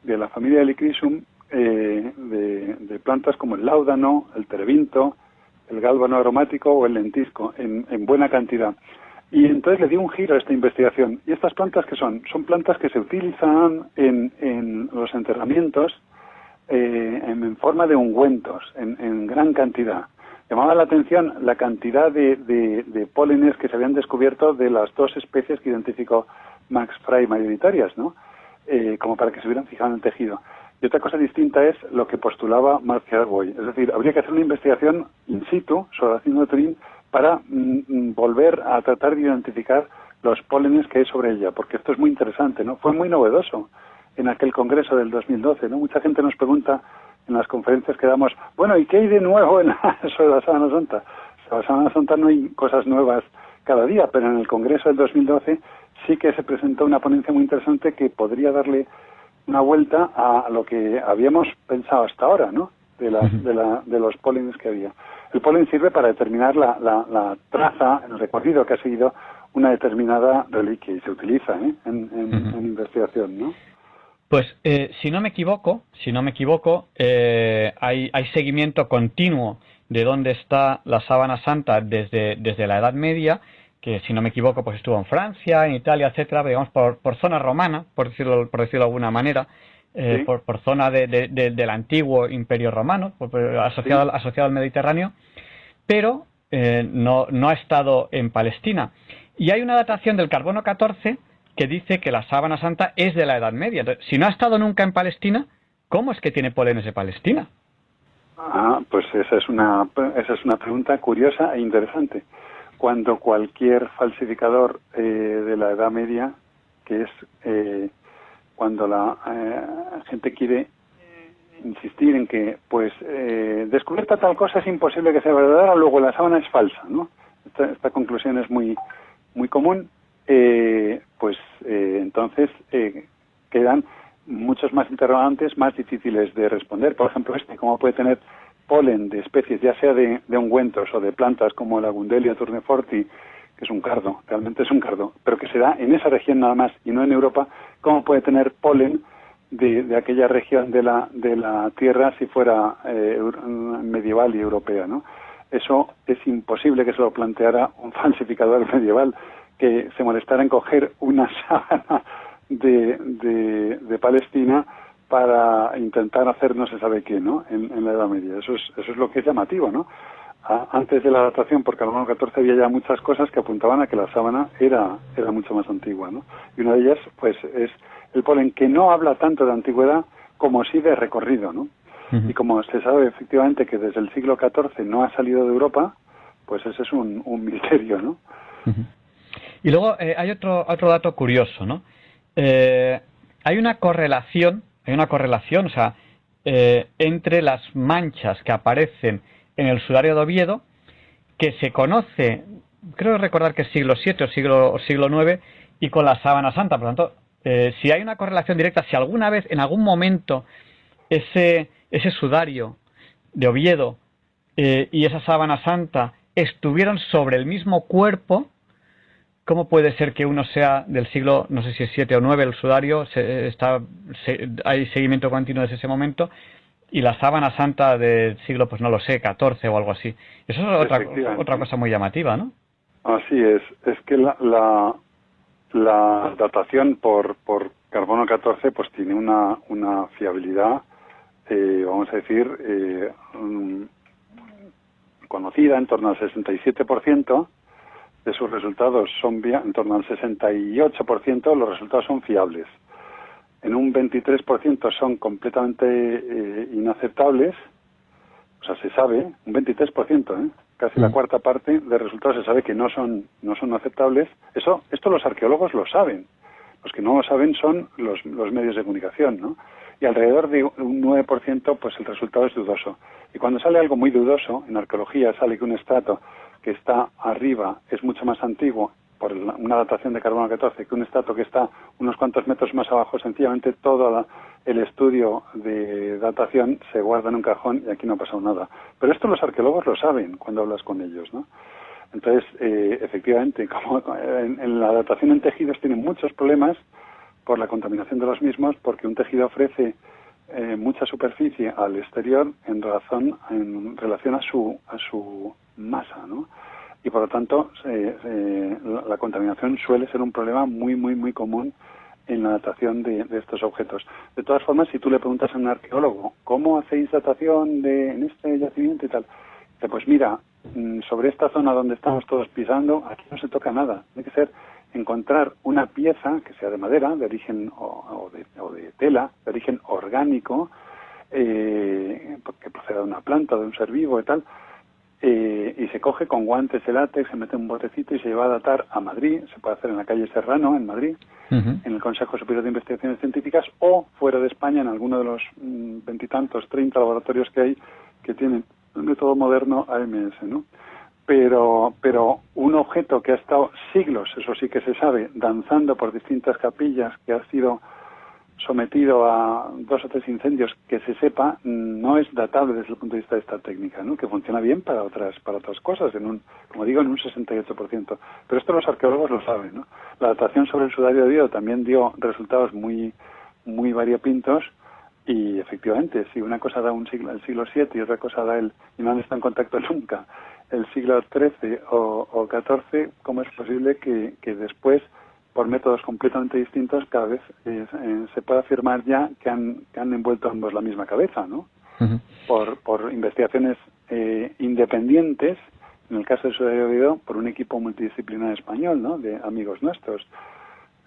F: de la familia Helichrysum, eh, de, de, plantas como el láudano, el terebinto, el gálbano aromático o el lentisco, en, en buena cantidad. Y entonces le di un giro a esta investigación. ¿Y estas plantas qué son? Son plantas que se utilizan en, en los enterramientos eh, en, forma de ungüentos, en, gran cantidad. Llamaba la atención la cantidad de, de, pólenes que se habían descubierto de las dos especies que identificó Max Fry mayoritarias, ¿no? Eh, como para que se hubieran fijado en el tejido. Y otra cosa distinta es lo que postulaba Marcia Boy. Es decir, habría que hacer una investigación in situ sobre la Turín para mm, mm, volver a tratar de identificar los pólenes que hay sobre ella, porque esto es muy interesante, ¿no? Fue muy novedoso en aquel congreso del 2012, ¿no? Mucha gente nos pregunta en las conferencias que damos, bueno, ¿y qué hay de nuevo en la, sobre la Sábana Santa? Sobre la Sábana Santa no hay cosas nuevas cada día, pero en el congreso del 2012 sí que se presentó una ponencia muy interesante que podría darle una vuelta a lo que habíamos pensado hasta ahora, ¿no? De, de, la, de los pólenes que había. El polen sirve para determinar la, la, traza, el recorrido que ha seguido una determinada reliquia y se utiliza ¿eh? en, investigación, ¿no?
B: Pues eh, si no me equivoco, si no me equivoco, eh, hay, hay, seguimiento continuo de dónde está la sábana santa desde, desde la Edad Media, que si no me equivoco, pues estuvo en Francia, en Italia, etcétera, digamos por, por zona romana, por decirlo, por decirlo de alguna manera, eh, por, por, zona de, del antiguo Imperio Romano, asociado, asociado al Mediterráneo, pero eh, no, no ha estado en Palestina. Y hay una datación del carbono 14 que dice que la sábana santa es de la Edad Media. si no ha estado nunca en Palestina, ¿cómo es que tiene polenes de Palestina?
F: Ah, pues esa es una, esa es una pregunta curiosa e interesante. Cuando cualquier falsificador eh, de la Edad Media, que es cuando la eh, gente quiere insistir en que, pues, eh, descubierta tal cosa es imposible que sea verdadera, luego la sábana es falsa, ¿no? Esta, conclusión es muy, muy común, eh, pues eh, entonces quedan muchos más interrogantes más difíciles de responder. Por ejemplo, este, ¿cómo puede tener polen de especies, ya sea de, ungüentos o de plantas como la Gundelia turneforti, que es un cardo, realmente es un cardo, pero que se da en esa región nada más y no en Europa, ¿cómo puede tener polen de, aquella región de la, de la Tierra si fuera eh, medieval y europea, ¿no? Eso es imposible que se lo planteara un falsificador medieval que se molestara en coger una sábana de, de, Palestina para intentar hacer no se sabe qué, ¿no? En, la Edad Media. Eso es, eso es lo que es llamativo, ¿no? antes de la adaptación por carbono 14 había ya muchas cosas que apuntaban a que la sábana era, era mucho más antigua, ¿no? Y una de ellas, pues, es el polen que no habla tanto de antigüedad como sí de recorrido, ¿no? Y como se sabe efectivamente que desde el siglo XIV no ha salido de Europa, pues ese es un, misterio, ¿no?
B: Y luego eh, hay otro, otro dato curioso, ¿no? Eh, hay una correlación, hay una correlación, o sea, eh, entre las manchas que aparecen en el sudario de Oviedo, que se conoce, creo recordar que es siglo VII o siglo, siglo IX, y con la sábana santa. Por lo tanto, eh, si hay una correlación directa, si alguna vez, en algún momento, ese, ese sudario de Oviedo eh, y esa sábana santa estuvieron sobre el mismo cuerpo, ¿cómo puede ser que uno sea del siglo, no sé si es 7 o 9 el sudario, está, hay seguimiento continuo desde ese momento, y la sábana santa del siglo, pues no lo sé, 14 o algo así. Eso es otra, otra cosa muy llamativa, ¿no?
F: Así es, es que la, la, datación por, por carbono 14 pues tiene una, una fiabilidad, eh, vamos a decir, eh, conocida en torno al 67%, de sus resultados son en torno al 68% los resultados son fiables en un 23% son completamente eh, inaceptables, o sea, se sabe, un 23%, ¿eh? casi la mm. cuarta parte de resultados se sabe que no son, no son aceptables. Eso, esto los arqueólogos lo saben. Los que no lo saben son los, los medios de comunicación, ¿no? Y alrededor de un 9%, pues el resultado es dudoso. Y cuando sale algo muy dudoso, en arqueología sale que un estrato que está arriba es mucho más antiguo por una datación de carbono 14 que un estrato que está unos cuantos metros más abajo, sencillamente todo el estudio de datación se guarda en un cajón y aquí no ha pasado nada. Pero esto los arqueólogos lo saben cuando hablas con ellos, ¿no? Entonces, eh, efectivamente, como en, la datación en tejidos tienen muchos problemas por la contaminación de los mismos, porque un tejido ofrece eh, mucha superficie al exterior en razón, en relación a su, a su masa, ¿no? y por lo tanto la, contaminación suele ser un problema muy, muy, muy común en la datación de, estos objetos. De todas formas, si tú le preguntas a un arqueólogo, ¿cómo hacéis datación de, en este yacimiento y tal? pues mira, mm, sobre esta zona donde estamos todos pisando, aquí no se toca nada. Tiene que ser encontrar una pieza que sea de madera, de origen o, de, tela, de origen orgánico, eh, que proceda de una planta, de un ser vivo y tal, eh, y se coge con guantes de látex, se mete un botecito y se lleva a datar a Madrid, se puede hacer en la calle Serrano, en Madrid, en el Consejo Superior de Investigaciones Científicas, o fuera de España, en alguno de los mm, veintitantos, treinta laboratorios que hay que tienen el método moderno AMS, ¿no? Pero, pero un objeto que ha estado siglos, eso sí que se sabe, danzando por distintas capillas, que ha sido sometido a dos o tres incendios que se sepa no es datable desde el punto de vista de esta técnica, ¿no? que funciona bien para otras para otras cosas, en un, como digo, en un 68%. Pero esto los arqueólogos lo saben. ¿no? La datación sobre el sudario de Oviedo también dio resultados muy, muy variopintos y efectivamente, si una cosa da un siglo, el siglo VII y otra cosa da el, y no han estado en contacto nunca, el siglo XIII o, o XIV, ¿cómo es posible que, que después por métodos completamente distintos, cada vez eh, se puede afirmar ya que han, que han envuelto ambos la misma cabeza, ¿no? por, por investigaciones eh, independientes, en el caso de su debido por un equipo multidisciplinar español, ¿no? De amigos nuestros,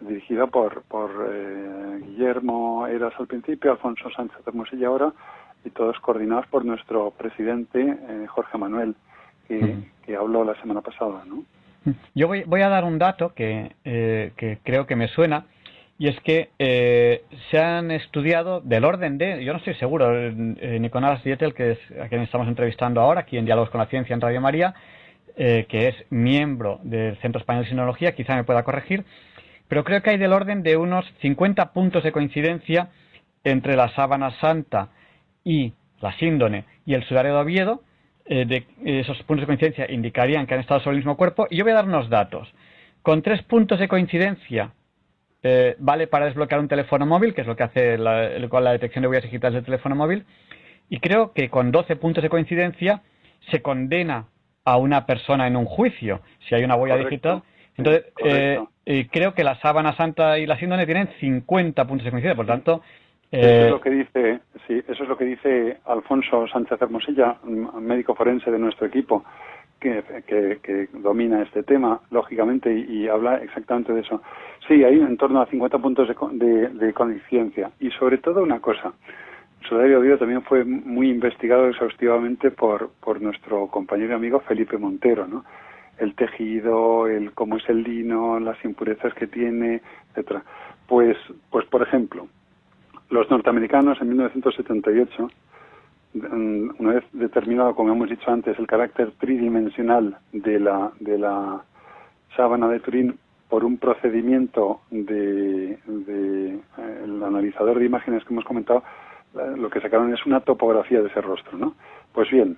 F: dirigido por, por eh, Guillermo Eras al principio, Alfonso Sánchez Hermosilla ahora, y todos coordinados por nuestro presidente Jorge Manuel, que, que habló la semana pasada, ¿no?
B: Yo voy, a dar un dato que, eh, que, creo que me suena, y es que eh, se han estudiado del orden de, yo no estoy seguro, eh, Nicolás Dietel, que es a quien estamos entrevistando ahora, aquí en Diálogos con la Ciencia en Radio María, eh, que es miembro del Centro Español de Sinología, quizá me pueda corregir, pero creo que hay del orden de unos 50 puntos de coincidencia entre la sábana santa y la síndone y el sudario de Oviedo, eh, de esos puntos de coincidencia indicarían que han estado sobre el mismo cuerpo. Y yo voy a dar unos datos. Con tres puntos de coincidencia eh, vale para desbloquear un teléfono móvil, que es lo que hace la, la detección de huellas digitales del teléfono móvil. Y creo que con 12 puntos de coincidencia se condena a una persona en un juicio si hay una huella digital. Entonces, eh, creo que la sábana santa y la síndrome tienen 50 puntos de coincidencia, por tanto,
F: eso es eh, lo que dice, sí, eso es lo que dice Alfonso Sánchez Hermosilla, médico forense de nuestro equipo, que, que, domina este tema, lógicamente, y, habla exactamente de eso. Sí, hay en torno a 50 puntos de, de, coincidencia. Y sobre todo una cosa, sudario Oviedo también fue muy investigado exhaustivamente por, por nuestro compañero y amigo Felipe Montero, ¿no? El tejido, el cómo es el lino, las impurezas que tiene, etcétera. Pues, pues por ejemplo, los norteamericanos en 1978, mm, una vez determinado, como hemos dicho antes, el carácter tridimensional de la, de la sábana de Turín por un procedimiento de, de eh, el analizador de imágenes que hemos comentado, lo que sacaron es una topografía de ese rostro, ¿no? Pues bien,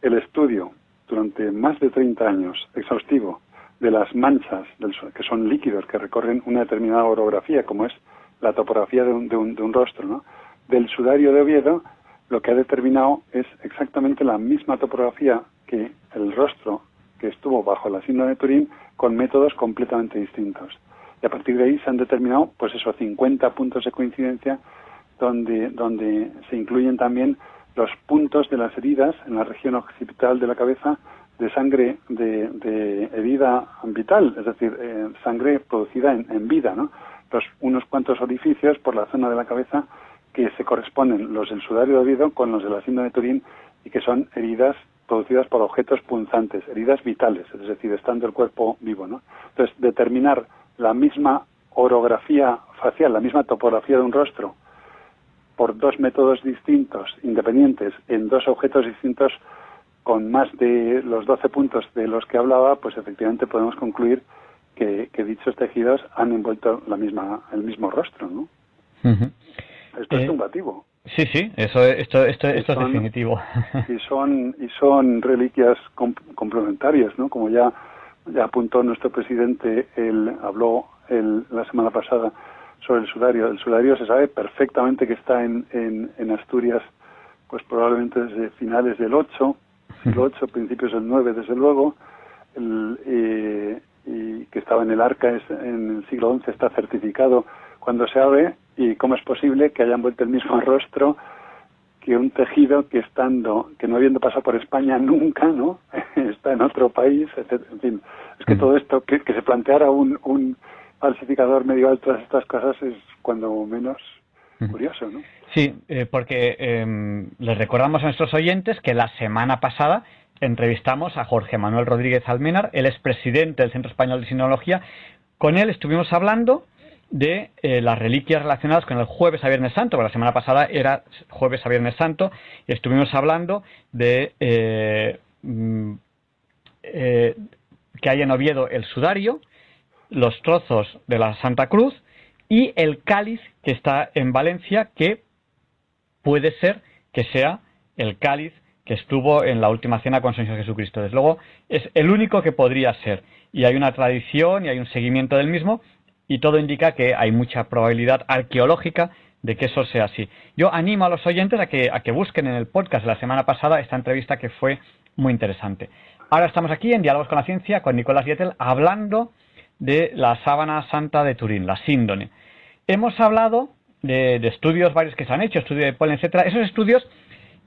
F: el estudio durante más de 30 años exhaustivo de las manchas del, que son líquidos que recorren una determinada orografía, como es la topografía de un, de un, de un rostro, ¿no? Del sudario de Oviedo, lo que ha determinado es exactamente la misma topografía que el rostro que estuvo bajo la síndrome de Turín con métodos completamente distintos. Y a partir de ahí se han determinado, pues esos 50 puntos de coincidencia donde, donde se incluyen también los puntos de las heridas en la región occipital de la cabeza de sangre de, de herida vital, es decir, eh, sangre producida en, en vida, ¿no? Unos cuantos orificios por la zona de la cabeza que se corresponden los del sudario de Oviedo con los de la síndrome de Turín y que son heridas producidas por objetos punzantes, heridas vitales, es decir, estando el cuerpo vivo, ¿no? Entonces, determinar la misma orografía facial, la misma topografía de un rostro por dos métodos distintos, independientes, en dos objetos distintos, con más de los 12 puntos de los que hablaba, pues efectivamente podemos concluir que, dichos tejidos han envuelto la misma, el mismo rostro, ¿no? Esto es eh, tumbativo.
B: Sí, sí, eso, esto, esto, esto es definitivo.
F: y son y son reliquias complementarias, ¿no? Como ya, ya apuntó nuestro presidente, él habló el, la semana pasada sobre el sudario. El sudario se sabe perfectamente que está en, en, en Asturias, pues probablemente desde finales del 8, siglo 8, principios del 9, desde luego. El, eh, y que estaba en el arca en el siglo XI está certificado cuando se abre y cómo es posible que hayan vuelto el mismo rostro que un tejido que estando que no habiendo pasado por España nunca no está en otro país en fin es que todo esto que, se planteara un, un falsificador medieval todas estas cosas es cuando menos curioso no
B: sí eh, porque eh, les recordamos a nuestros oyentes que la semana pasada entrevistamos a Jorge Manuel Rodríguez Almenar, el expresidente del Centro Español de Sinología. Con él estuvimos hablando de eh, las reliquias relacionadas con el jueves a Viernes Santo, porque la semana pasada era jueves a Viernes Santo, y estuvimos hablando de eh, mm, eh, que hay en Oviedo el sudario, los trozos de la Santa Cruz y el cáliz que está en Valencia, que puede ser que sea el cáliz que estuvo en la última cena con Señor Jesucristo. Desde luego, es el único que podría ser. Y hay una tradición y hay un seguimiento del mismo, y todo indica que hay mucha probabilidad arqueológica de que eso sea así. Yo animo a los oyentes a que, a que busquen en el podcast de la semana pasada esta entrevista que fue muy interesante. Ahora estamos aquí en Diálogos con la Ciencia con Nicolás Dietel hablando de la sábana santa de Turín, la síndone. Hemos hablado de, de, estudios varios que se han hecho, estudios de polen, etcétera. Esos estudios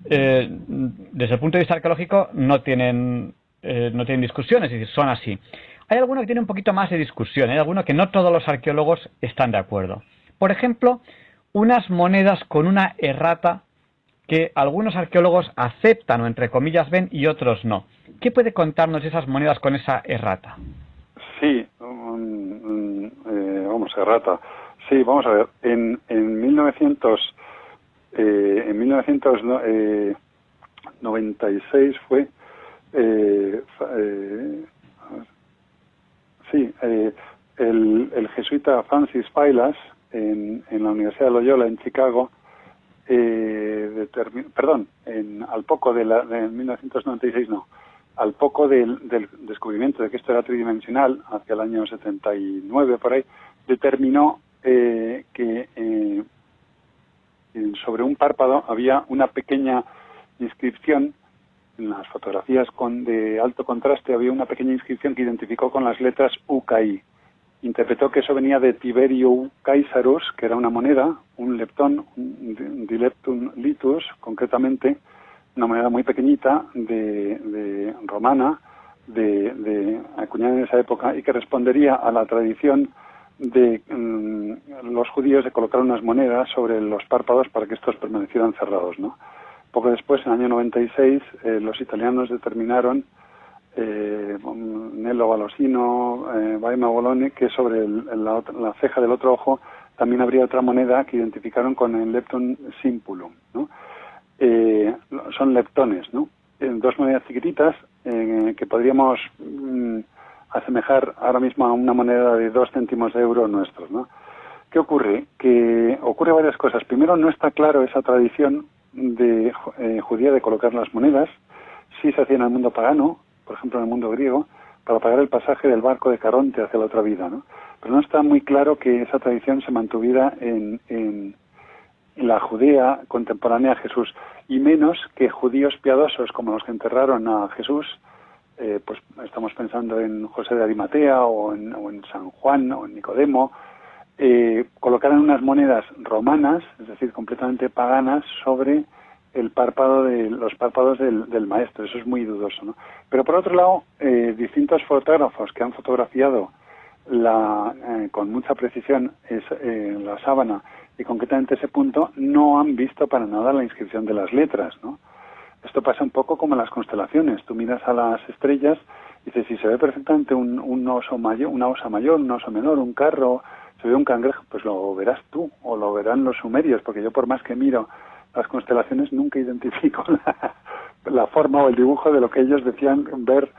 B: eh, desde el punto de vista arqueológico no tienen, eh, no tienen discusión, es decir, son así. Hay alguno que tiene un poquito más de discusión, hay alguno que no todos los arqueólogos están de acuerdo. Por ejemplo, unas monedas con una errata que algunos arqueólogos aceptan o entre comillas ven y otros no. ¿Qué puede contarnos esas monedas con esa errata?
F: Sí, eh, vamos, errata. Sí, vamos a ver. En, en 1900 eh, en 1996 eh, fue, eh, eh, sí, el, el, jesuita Francis Pailas en, en, la Universidad de Loyola en Chicago perdón, en, al poco de, la, de 1996 no, al poco del, descubrimiento de que esto era tridimensional, hacia el año 79 por ahí, determinó eh, que eh, sobre un párpado había una pequeña inscripción en las fotografías con, de alto contraste había una pequeña inscripción que identificó con las letras UKI. Interpretó que eso venía de Tiberio Caesarus, que era una moneda, un leptón, un dileptum litus, concretamente, una moneda muy pequeñita de, romana, de, de, acuñada en esa época, y que respondería a la tradición de mm, los judíos de colocar unas monedas sobre los párpados para que estos permanecieran cerrados, ¿no? Poco después, en el año 96, eh, los italianos determinaron, eh, Nello Valosino, eh, Baima Bolone, que sobre la, ceja del otro ojo también habría otra moneda que identificaron con el lepton simpulum. ¿no? Eh, son leptones, ¿no? dos monedas chiquititas que podríamos mm, asemejar ahora mismo a una moneda de dos céntimos de euro nuestros. ¿no? ¿Qué ocurre? Que ocurre varias cosas. Primero, no está claro esa tradición de eh, judía de colocar las monedas, sí se hacía en el mundo pagano, por ejemplo en el mundo griego, para pagar el pasaje del barco de Caronte hacia la otra vida, ¿no? Pero no está muy claro que esa tradición se mantuviera en, en, la Judea contemporánea a Jesús, y menos que judíos piadosos como los que enterraron a Jesús, eh, pues estamos pensando en José de Arimatea o en, o en San Juan o en Nicodemo, eh, colocaran unas monedas romanas, es decir, completamente paganas, sobre el párpado de los párpados del, maestro. Eso es muy dudoso, ¿no? Pero por otro lado, eh, distintos fotógrafos que han fotografiado la, eh, con mucha precisión es, eh, la sábana y concretamente ese punto no han visto para nada la inscripción de las letras, ¿no? Esto pasa un poco como en las constelaciones. Tú miras a las estrellas y dices, si se ve perfectamente un, un oso mayor, una osa mayor, un oso menor, un carro, se ve un cangrejo, pues lo verás tú o lo verán los sumerios, porque yo por más que miro las constelaciones nunca identifico la, forma o el dibujo de lo que ellos decían ver.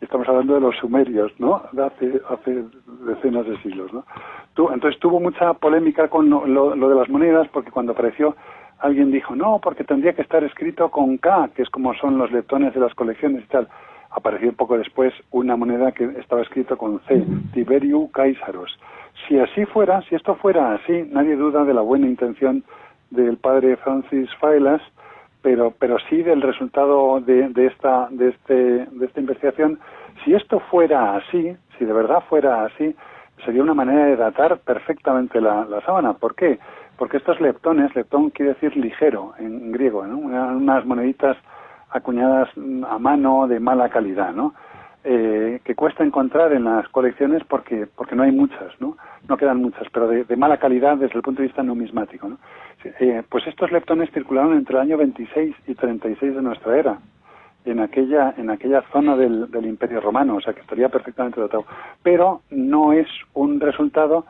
F: Estamos hablando de los sumerios, ¿no? De hace, hace decenas de siglos, ¿no? Tú, entonces tuvo mucha polémica con lo, de las monedas, porque cuando apareció alguien dijo, no, porque tendría que estar escrito con K, que es como son los leptones de las colecciones y tal. Apareció poco después una moneda que estaba escrito con C, Tiberiu Caesarus. Si así fuera, si esto fuera así, nadie duda de la buena intención del padre Francis Failas, pero, pero sí del resultado de, de, esta, de, este, de esta investigación. Si esto fuera así, si de verdad fuera así, sería una manera de datar perfectamente la, la sábana. ¿Por qué? Porque estos leptones, leptón quiere decir ligero en griego, ¿no? unas moneditas acuñadas a mano de mala calidad, ¿no? Eh, que cuesta encontrar en las colecciones porque, porque no hay muchas, ¿no? No quedan muchas, pero de, mala calidad desde el punto de vista numismático, ¿no? Eh, pues estos leptones circularon entre el año 26 y 36 de nuestra era, en aquella, en aquella zona del, del Imperio Romano, o sea que estaría perfectamente dotado. Pero no es un resultado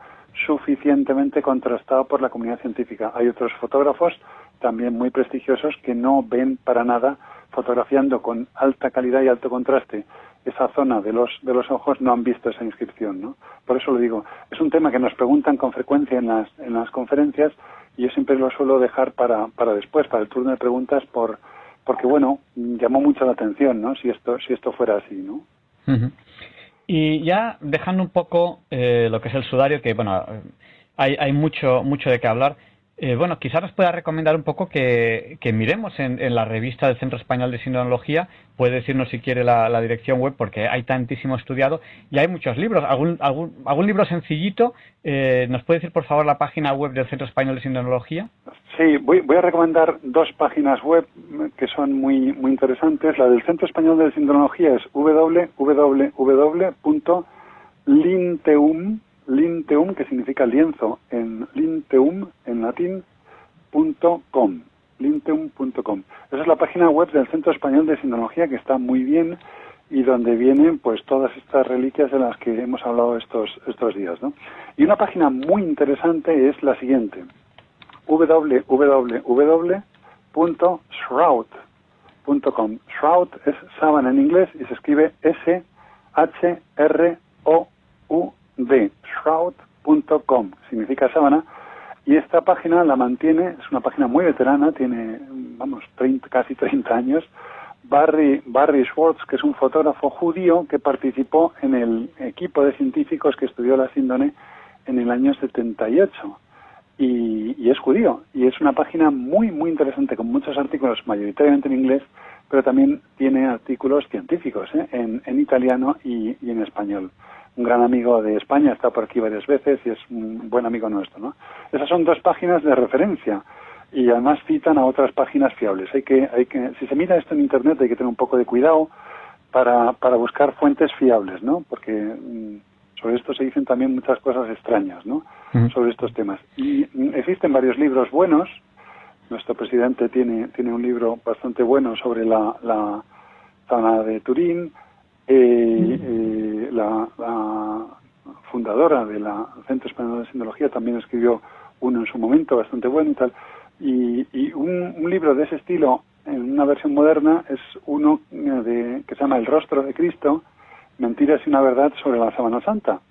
F: suficientemente contrastado por la comunidad científica. Hay otros fotógrafos también muy prestigiosos que no ven para nada fotografiando con alta calidad y alto contraste esa zona de los, de los ojos no han visto esa inscripción, ¿no? Por eso lo digo. Es un tema que nos preguntan con frecuencia en las, en las conferencias y yo siempre lo suelo dejar para, para después, para el turno de preguntas, por, porque, bueno, llamó mucho la atención, ¿no? Si esto, si esto fuera así, ¿no?
B: Y ya dejando un poco eh, lo que es el sudario, que, bueno, hay, hay mucho, mucho de qué hablar. Eh, bueno, quizás nos pueda recomendar un poco que, miremos en, la revista del Centro Español de Sinología, puede decirnos si quiere la, dirección web, porque hay tantísimo estudiado y hay muchos libros. ¿Algún, algún, algún libro sencillito? Eh, ¿Nos puede decir, por favor, la página web del Centro Español de Sinología?
F: Sí, voy, voy a recomendar dos páginas web que son muy, muy interesantes. La del Centro Español de Sinología es www.linteum linteum, que significa lienzo, en linteum, en latín, punto com, linteum.com. Esa es la página web del Centro Español de Sinología que está muy bien y donde vienen pues todas estas reliquias de las que hemos hablado estos, estos días. ¿no? Y una página muy interesante es la siguiente, www.shroud.com. Shroud es sábana en inglés y se escribe S-H-R-O-U de shroud.com, significa sábana, y esta página la mantiene, es una página muy veterana, tiene vamos, 30, casi 30 años, Barry, Barry Schwartz, que es un fotógrafo judío que participó en el equipo de científicos que estudió la síndrome en el año 78. Y, y es judío. Y es una página muy, muy interesante, con muchos artículos, mayoritariamente en inglés, pero también tiene artículos científicos ¿eh? en, en, italiano y, en español. Un gran amigo de España, está por aquí varias veces y es un buen amigo nuestro. ¿no? Esas son dos páginas de referencia y además citan a otras páginas fiables. Hay que, hay que, si se mira esto en Internet hay que tener un poco de cuidado para, para buscar fuentes fiables, ¿no? Porque mm, sobre esto se dicen también muchas cosas extrañas, ¿no? Sobre estos temas. Y mm, existen varios libros buenos. Nuestro presidente tiene, tiene un libro bastante bueno sobre la, la zona de Turín. Eh, eh, la, la, fundadora del Centro Español de Sindología también escribió uno en su momento bastante bueno y tal. Y, y un, un, libro de ese estilo, en una versión moderna, es uno de, que se llama El rostro de Cristo, Mentiras y una verdad sobre la Sábana Santa,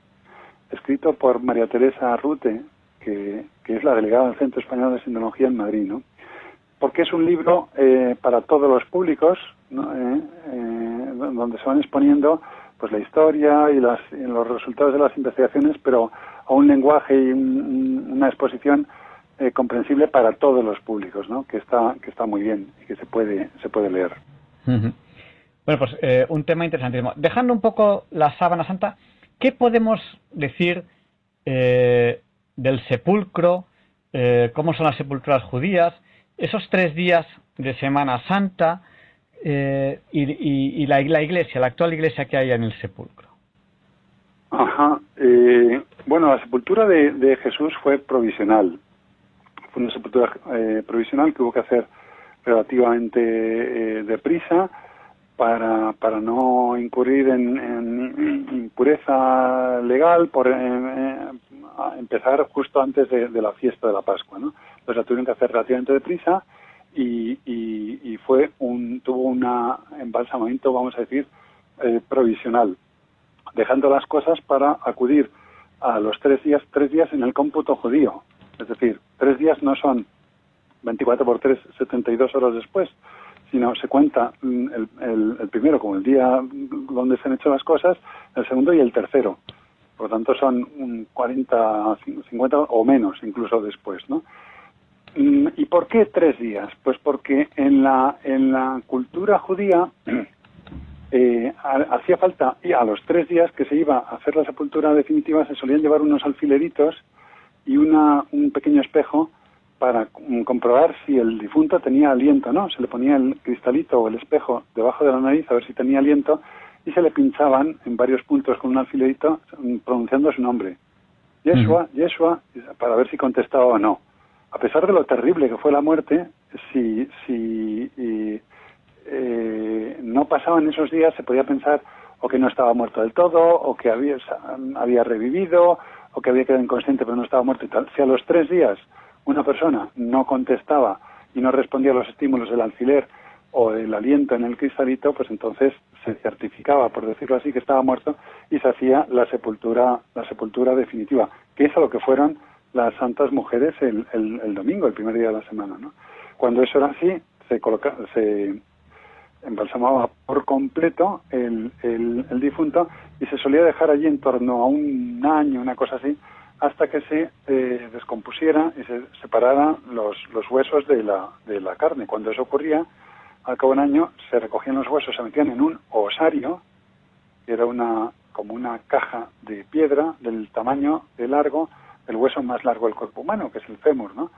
F: escrito por María Teresa Rute, que, que es la delegada del Centro Español de Sindología en Madrid, ¿no? Porque es un libro eh, para todos los públicos, ¿no? eh, eh, donde se van exponiendo pues la historia y, las, y, los resultados de las investigaciones, pero a un lenguaje y un, una exposición eh, comprensible para todos los públicos, ¿no? Que está que está muy bien y que se puede se puede leer.
B: Bueno, pues eh, un tema interesantísimo. Dejando un poco la sábana santa, ¿qué podemos decir eh, del sepulcro? Eh, ¿Cómo son las sepulturas judías? Esos tres días de Semana Santa y, y, y la, iglesia, la actual iglesia que hay en el sepulcro.
F: Ajá. bueno, la sepultura de, Jesús fue provisional fue una sepultura eh, provisional que hubo que hacer relativamente eh, deprisa para, para no incurrir en, impureza legal por eh, empezar justo antes de, de, la fiesta de la Pascua. ¿no? Entonces la tuvieron que hacer relativamente deprisa y, y, y fue un, tuvo un embalsamamiento, vamos a decir, eh, provisional, dejando las cosas para acudir a los tres días, tres días en el cómputo judío, es decir, tres días no son 24 por 3, 72 horas después, sino se cuenta el, el, el, primero como el día donde se han hecho las cosas, el segundo y el tercero. Por lo tanto, son 40, 50 o menos incluso después, ¿no? ¿Y por qué tres días? Pues porque en la, en la cultura judía eh, hacía falta, y a los tres días que se iba a hacer la sepultura definitiva, se solían llevar unos alfileritos y una, un pequeño espejo para comprobar si el difunto tenía aliento, ¿no? Se le ponía el cristalito o el espejo debajo de la nariz a ver si tenía aliento y se le pinchaban en varios puntos con un alfilerito pronunciando su nombre. Yeshua. Yeshua, para ver si contestaba o no. A pesar de lo terrible que fue la muerte, si, si y, eh, no pasaban esos días, se podía pensar o que no estaba muerto del todo, o que había, había revivido, o que había quedado inconsciente pero no estaba muerto y tal. Si a los tres días una persona no contestaba y no respondía a los estímulos del alfiler o el aliento en el cristalito, pues entonces se certificaba, por decirlo así, que estaba muerto y se hacía la sepultura, la sepultura definitiva, que es a lo que fueron las santas mujeres el, el, domingo, el primer día de la semana, ¿no? Cuando eso era así, se coloca, se embalsamaba por completo el, el, el, difunto y se solía dejar allí en torno a un año, una cosa así, hasta que se eh, descompusiera y se separaran los, los huesos de la, de la carne. Cuando eso ocurría, al cabo de un año se recogían los huesos, se metían en un osario, que era una, como una caja de piedra del tamaño de largo del hueso más largo del cuerpo humano, que es el fémur, ¿no?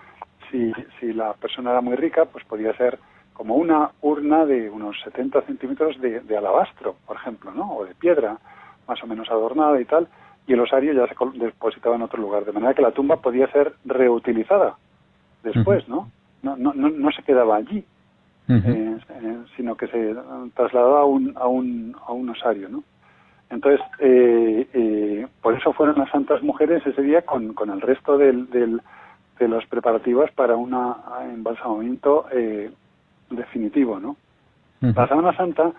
F: Si, si la persona era muy rica, pues podía ser como una urna de unos 70 centímetros de, de, alabastro, por ejemplo, ¿no? O de piedra, más o menos adornada y tal, y el osario ya se depositaba en otro lugar, de manera que la tumba podía ser reutilizada después, ¿no? No, no, no, no se quedaba allí, uh -huh. eh, eh, sino que se trasladaba a un, a un, a un osario, ¿no? Entonces, eh, eh, por eso fueron las santas mujeres ese día con, con el resto del, del, de los preparativos para un embalsamamiento eh, definitivo, ¿no? Uh -huh. La Semana Santa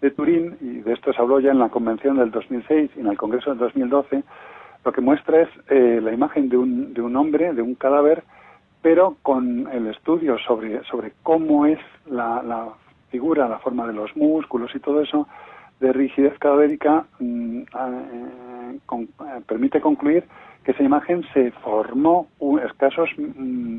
F: de Turín, y de esto se habló ya en la Convención del 2006 y en el Congreso del 2012, lo que muestra es eh, la imagen de un, de un hombre, de un cadáver, pero con el estudio sobre, sobre cómo es la, la figura, la forma de los músculos y todo eso, de rigidez cadavérica mm, eh, con, eh, permite concluir que esa imagen se formó escasos mm,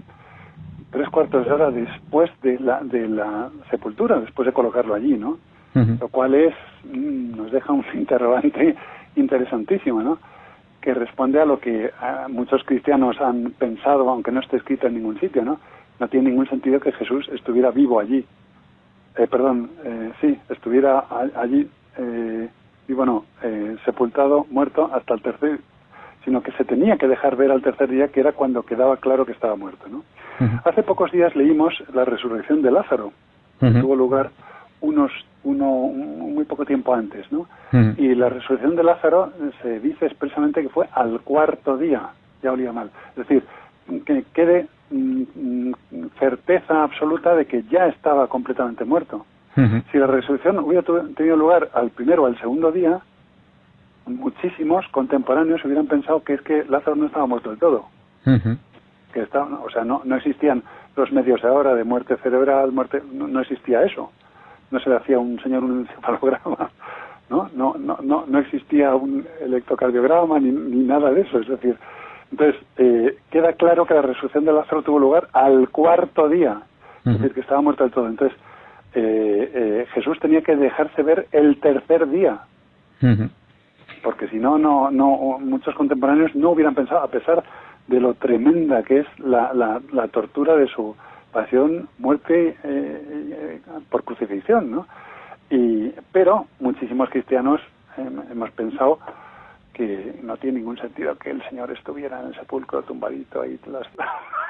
F: tres cuartos de hora después de la, de la sepultura, después de colocarlo allí, ¿no? Lo cual es, mm, nos deja un interrogante interesantísimo, ¿no? Que responde a lo que muchos cristianos han pensado, aunque no esté escrito en ningún sitio, ¿no? No tiene ningún sentido que Jesús estuviera vivo allí. Eh, perdón, eh, sí, estuviera allí, eh, y bueno, eh, sepultado, muerto hasta el tercer, sino que se tenía que dejar ver al tercer día, que era cuando quedaba claro que estaba muerto, ¿no? Hace pocos días leímos la resurrección de Lázaro, que tuvo lugar unos uno muy poco tiempo antes, ¿no? Y la resurrección de Lázaro se dice expresamente que fue al cuarto día, ya olía mal. Es decir, que quede mm, mm, certeza absoluta de que ya estaba completamente muerto. Si la resurrección hubiera tenido lugar al primero o al segundo día, muchísimos contemporáneos hubieran pensado que es que Lázaro no estaba muerto del todo. Que estaba, o sea, no, no existían los medios de ahora de muerte cerebral, muerte, no, existía eso. No se le hacía un señor un encefalograma, ¿no? No, no, no, no existía un electrocardiograma ni, ni nada de eso. Es decir, entonces eh, queda claro que la resurrección de Lázaro tuvo lugar al cuarto día, es decir, que estaba muerto del todo. Entonces, eh, eh, Jesús tenía que dejarse ver el tercer día porque si no, no, no, muchos contemporáneos no hubieran pensado, a pesar de lo tremenda que es la, la, tortura de su pasión, muerte eh, por crucifixión, ¿no? Y, pero muchísimos cristianos hemos pensado que no tiene ningún sentido que el Señor estuviera en el sepulcro tumbadito ahí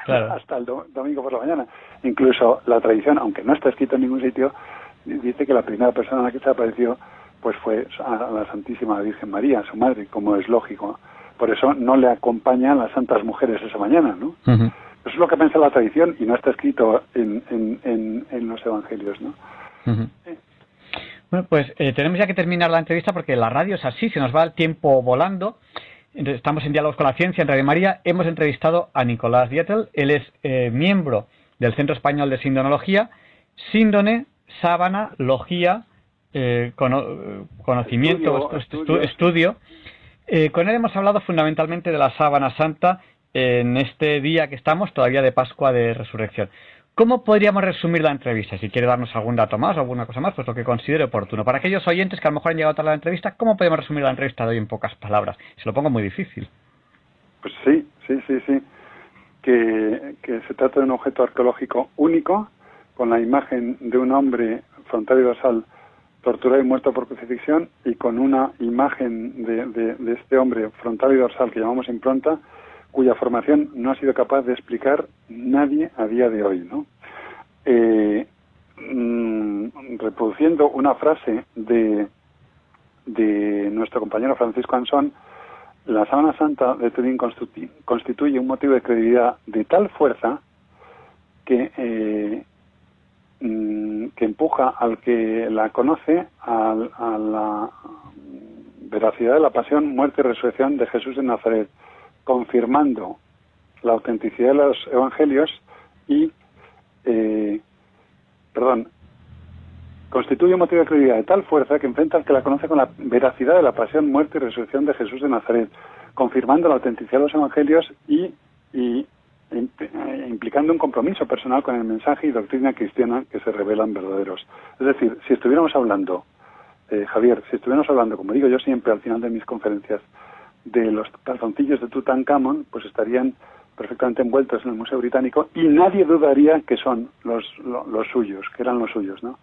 F: hasta el domingo por la mañana. Incluso la tradición, aunque no está escrito en ningún sitio, dice que la primera persona a la que se apareció pues fue a la Santísima Virgen María, su madre, como es lógico. Por eso no le acompañan las santas mujeres esa mañana, ¿no? Eso es lo que piensa la tradición y no está escrito en, en, en, los evangelios, ¿no?
B: Bueno, pues eh, tenemos ya que terminar la entrevista porque la radio es así, se nos va el tiempo volando. estamos en diálogos con la ciencia en Radio María. Hemos entrevistado a Nicolás Dietel. Él es eh, miembro del Centro Español de Sindonología, síndone, sábana, logía, eh, conocimiento, estudio. Eh, con él hemos hablado fundamentalmente de la sábana santa en este día que estamos, todavía de Pascua de Resurrección. ¿Cómo podríamos resumir la entrevista? Si quiere darnos algún dato más o alguna cosa más, pues lo que considere oportuno. Para aquellos oyentes que a lo mejor han llegado a la entrevista, ¿cómo podemos resumir la entrevista de hoy en pocas palabras? Se lo pongo muy difícil.
F: Pues sí, sí, sí, sí. Que, que se trata de un objeto arqueológico único, con la imagen de un hombre frontal y dorsal torturado y muerto por crucifixión y con una imagen de, este hombre frontal y dorsal que llamamos impronta, cuya formación no ha sido capaz de explicar nadie a día de hoy, ¿no? Eh, mm, reproduciendo una frase de, de nuestro compañero Francisco Ansón, la Sábana Santa de Turín constituye un motivo de credibilidad de tal fuerza que eh, Mm, que empuja al que la conoce a, la veracidad de la pasión, muerte y resurrección de Jesús de Nazaret, confirmando la autenticidad de los evangelios y, eh, perdón, constituye un motivo de credibilidad de tal fuerza que enfrenta al que la conoce con la veracidad de la pasión, muerte y resurrección de Jesús de Nazaret, confirmando la autenticidad de los evangelios y, y eh, implicando un compromiso personal con el mensaje y doctrina cristiana que se revelan verdaderos. Es decir, si estuviéramos hablando, eh, Javier, si estuviéramos hablando, como digo yo siempre al final de mis conferencias, de los calzoncillos de Tutankamón, pues estarían perfectamente envueltos en el Museo Británico y nadie dudaría que son los, los, suyos, que eran los suyos, ¿no?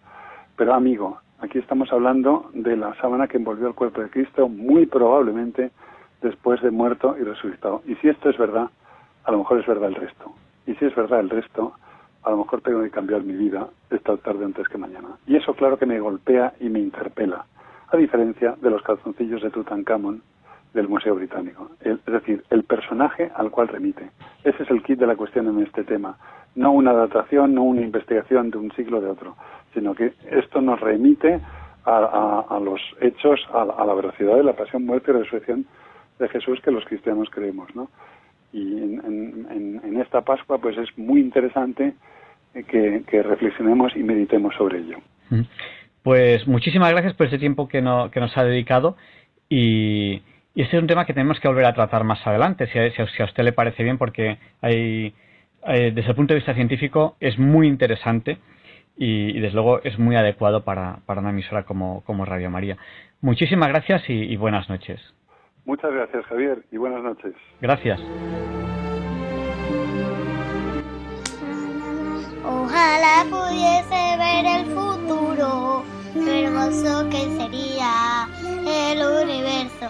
F: Pero amigo, aquí estamos hablando de la sábana que envolvió el cuerpo de Cristo, muy probablemente después de muerto y resucitado. Y si esto es verdad, a lo mejor es verdad el resto. Y si es verdad el resto, a lo mejor tengo que cambiar mi vida esta tarde antes que mañana. Y eso claro que me golpea y me interpela, a diferencia de los calzoncillos de Tutankamón del Museo Británico. es decir, el personaje al cual remite. Ese es el kit de la cuestión en este tema. No una datación, no una investigación de un siglo de otro, sino que esto nos remite a, los hechos, a, la veracidad de la pasión, muerte y resurrección de Jesús que los cristianos creemos, ¿no? y en, esta Pascua pues es muy interesante que, reflexionemos y meditemos sobre ello.
B: Pues muchísimas gracias por este tiempo que, que nos ha dedicado y, ese es un tema que tenemos que volver a tratar más adelante, si a, usted le parece bien, porque hay, desde el punto de vista científico es muy interesante y, desde luego es muy adecuado para, una emisora como, Radio María. Muchísimas gracias y buenas noches.
F: Muchas gracias, Javier, y buenas noches.
B: Gracias.
G: Ojalá pudiese ver el futuro, lo hermoso que sería el universo,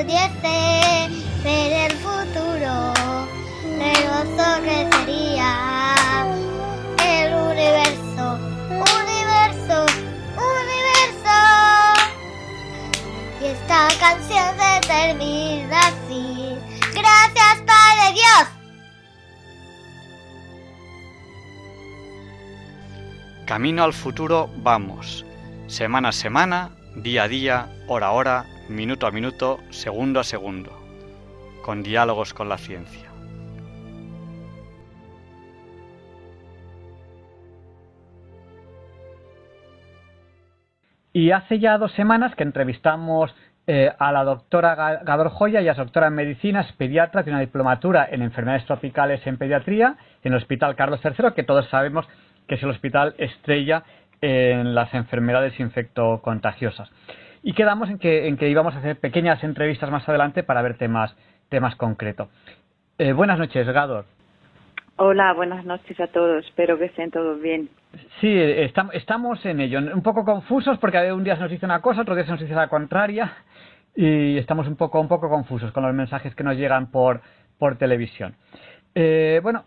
G: pudiese ver el futuro, hermoso que sería. Esta canción se termina así. Gracias, Padre Dios.
B: Camino al futuro vamos. Semana a semana, día a día, hora a hora, minuto a minuto, segundo a segundo. Con diálogos con la ciencia. Y hace ya dos semanas que entrevistamos eh, a la doctora Gador Joya, ella es doctora en medicina, es pediatra, tiene una diplomatura en enfermedades tropicales en pediatría en el Hospital Carlos III, que todos sabemos que es el hospital estrella en las enfermedades infectocontagiosas. Y quedamos en que, en que íbamos a hacer pequeñas entrevistas más adelante para ver temas, temas concretos. Eh, buenas noches, Gador.
H: Hola, buenas noches a todos. Espero que estén todos bien.
B: Sí, estamos en ello. Un poco confusos porque un día se nos dice una cosa, otro día se nos dice la contraria y estamos un poco, un poco confusos con los mensajes que nos llegan por, por televisión. Eh, bueno,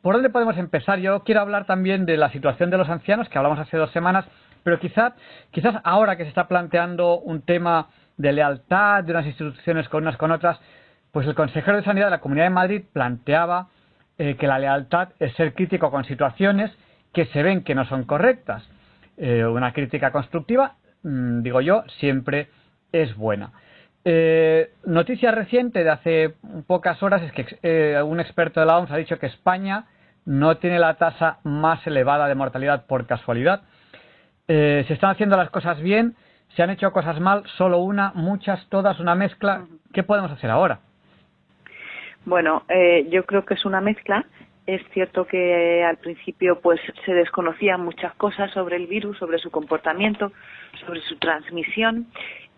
B: ¿por dónde podemos empezar? Yo quiero hablar también de la situación de los ancianos, que hablamos hace dos semanas, pero quizás, quizás ahora que se está planteando un tema de lealtad de unas instituciones con unas con otras, pues el consejero de Sanidad de la Comunidad de Madrid planteaba eh, que la lealtad es ser crítico con situaciones que se ven que no son correctas. Eh, una crítica constructiva, mm, digo yo, siempre es buena. Eh, noticia reciente de hace pocas horas es que un experto de la OMS ha dicho que España no tiene la tasa más elevada de mortalidad por casualidad. Se están haciendo las cosas bien, se han hecho cosas mal, solo una, muchas, todas, una mezcla. ¿Qué podemos hacer ahora?
H: Bueno, eh, yo creo que es una mezcla. Es cierto que al principio pues se desconocían muchas cosas sobre el virus, sobre su comportamiento, sobre su transmisión.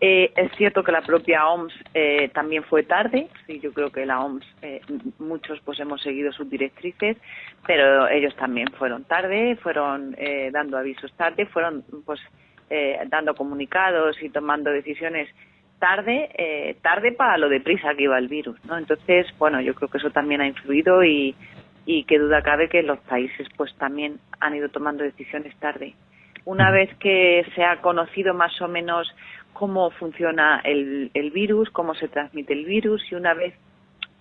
H: Eh, es cierto que la propia OMS eh, también fue tarde. Sí, yo creo que la OMS eh, muchos pues hemos seguido sus directrices, pero ellos también fueron tarde, fueron eh, dando avisos tarde, fueron pues eh, dando comunicados y tomando decisiones tarde, eh, tarde para lo deprisa que iba el virus, ¿no? Entonces, bueno, yo creo que eso también ha influido y, y qué duda cabe que los países pues también han ido tomando decisiones tarde. Una vez que se ha conocido más o menos cómo funciona el, el virus, cómo se transmite el virus y una vez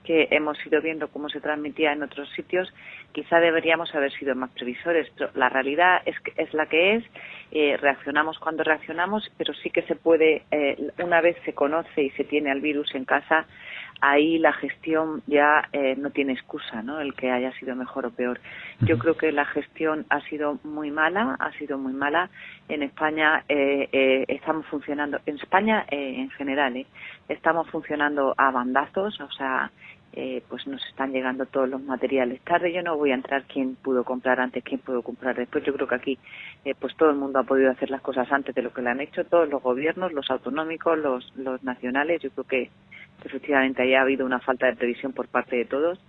H: que hemos ido viendo cómo se transmitía en otros sitios, quizá deberíamos haber sido más previsores, pero la realidad es, es la que es, eh, reaccionamos cuando reaccionamos, pero sí que se puede, eh, una vez se conoce y se tiene al virus en casa, ahí la gestión ya eh, no tiene excusa, ¿no? El que haya sido mejor o peor. Yo creo que la gestión ha sido muy mala, ha sido muy mala. En España estamos funcionando, en España en general, estamos funcionando a bandazos, o sea, eh, pues nos están llegando todos los materiales tarde. Yo no voy a entrar quién pudo comprar antes, quién pudo comprar después. Yo creo que aquí eh, pues todo el mundo ha podido hacer las cosas antes de lo que le han hecho, todos los gobiernos, los autonómicos, los, los nacionales. Yo creo que efectivamente haya habido una falta de previsión por parte de todos,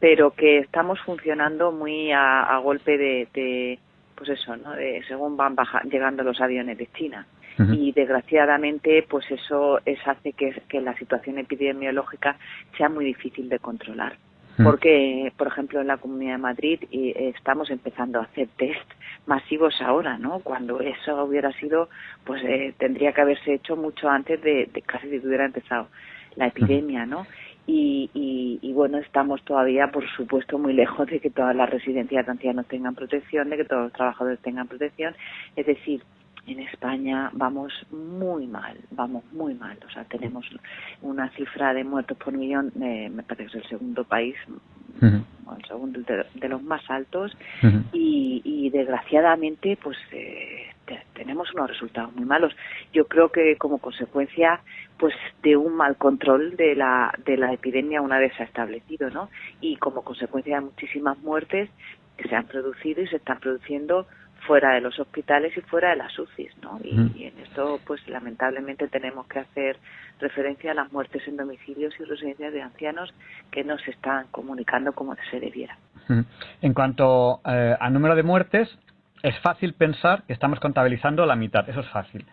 H: pero que estamos funcionando muy a, golpe de, de, pues eso, ¿no? De, según van llegando los aviones de China. Y desgraciadamente pues eso es, hace que, que la situación epidemiológica sea muy difícil de controlar porque, por ejemplo, en la Comunidad de Madrid estamos empezando a hacer test masivos ahora, ¿no? Cuando eso hubiera sido, pues eh, tendría que haberse hecho mucho antes de, de casi que hubiera empezado la epidemia, ¿no? Y, y, y, bueno, estamos todavía, por supuesto, muy lejos de que todas las residencias de ancianos tengan protección, de que todos los trabajadores tengan protección. Es decir, en España vamos muy mal, vamos muy mal. O sea, tenemos una cifra de muertos por millón, eh, me parece que es el segundo país, el segundo de, los más altos, y, y, desgraciadamente, pues eh, tenemos unos resultados muy malos. Yo creo que como consecuencia, pues de un mal control de la de la epidemia una vez se ha establecido, ¿no? Y como consecuencia de muchísimas muertes que se han producido y se están produciendo fuera de los hospitales y fuera de las UCIs, ¿no? Y, en esto, pues lamentablemente tenemos que hacer referencia a las muertes en domicilios y residencias de ancianos que no se están comunicando como se debiera.
B: En cuanto eh, al número de muertes, es fácil pensar que estamos contabilizando la mitad, eso es fácil.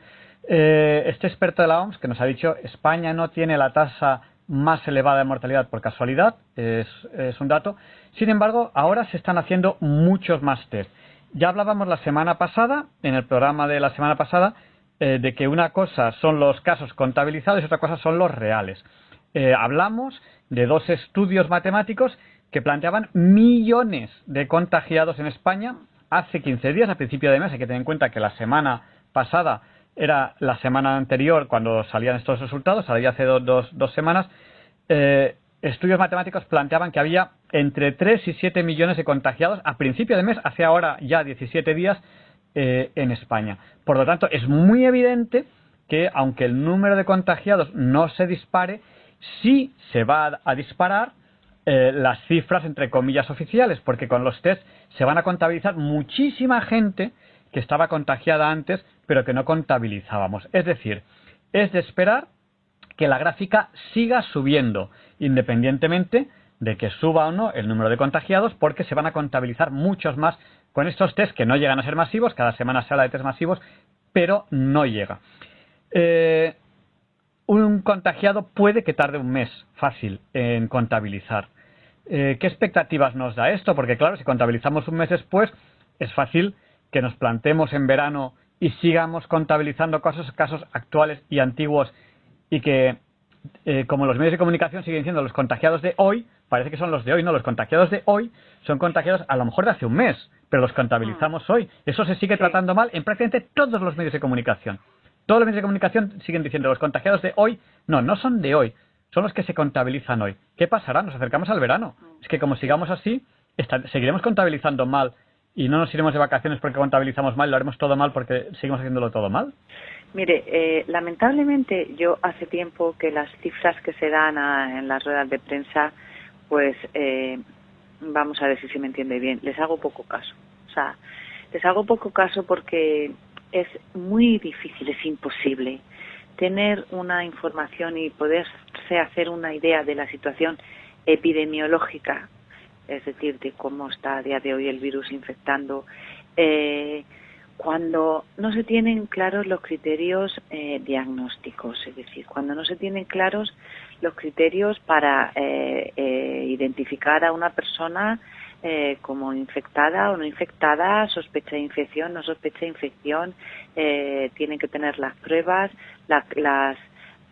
B: Eh, este experto de la OMS que nos ha dicho España no tiene la tasa más elevada de mortalidad por casualidad, es, es un dato. Sin embargo, ahora se están haciendo muchos más test. Ya hablábamos la semana pasada, en el programa de la semana pasada, eh, de que una cosa son los casos contabilizados y otra cosa son los reales. Eh, hablamos de dos estudios matemáticos que planteaban millones de contagiados en España hace 15 días, a principio de mes. Hay que tener en cuenta que la semana pasada era la semana anterior cuando salían estos resultados, salía hace dos, dos, semanas. Eh, estudios matemáticos planteaban que había entre 3 y 7 millones de contagiados a principio de mes, hace ahora ya 17 días, eh, en España. Por lo tanto, es muy evidente que aunque el número de contagiados no se dispare, sí se va a, disparar eh, las cifras entre comillas oficiales, porque con los test se van a contabilizar muchísima gente que estaba contagiada antes, pero que no contabilizábamos. Es decir, es de esperar que la gráfica siga subiendo, independientemente de que suba o no el número de contagiados, porque se van a contabilizar muchos más con estos test que no llegan a ser masivos, cada semana se habla de test masivos, pero no llega. Eh, un contagiado puede que tarde un mes fácil en contabilizar. Eh, ¿Qué expectativas nos da esto? Porque claro, si contabilizamos un mes después, es fácil que nos plantemos en verano y sigamos contabilizando casos, casos actuales y antiguos y que, eh, como los medios de comunicación siguen diciendo los contagiados de hoy, parece que son los de hoy, no, los contagiados de hoy son contagiados a lo mejor de hace un mes, pero los contabilizamos hoy. Eso se sigue tratando mal en prácticamente todos los medios de comunicación. Todos los medios de comunicación siguen diciendo los contagiados de hoy, no, no son de hoy, son los que se contabilizan hoy. ¿Qué pasará? Nos acercamos al verano. Es que como sigamos así, seguiremos contabilizando mal y no nos iremos de vacaciones porque contabilizamos mal, lo haremos todo mal porque seguimos haciéndolo todo mal.
H: Mire, eh, lamentablemente yo hace tiempo que las cifras que se dan en las ruedas de prensa, pues eh, vamos a ver si se me entiende bien, les hago poco caso. O sea, les hago poco caso porque es muy difícil, es imposible tener una información y poderse hacer una idea de la situación epidemiológica, es decir, de cómo está a día de hoy el virus infectando. Eh, cuando no se tienen claros los criterios eh, diagnósticos, es decir, cuando no se tienen claros los criterios para eh, eh, identificar a una persona como infectada o no infectada, sospecha de infección, no sospecha de infección, tienen que tener las pruebas, las,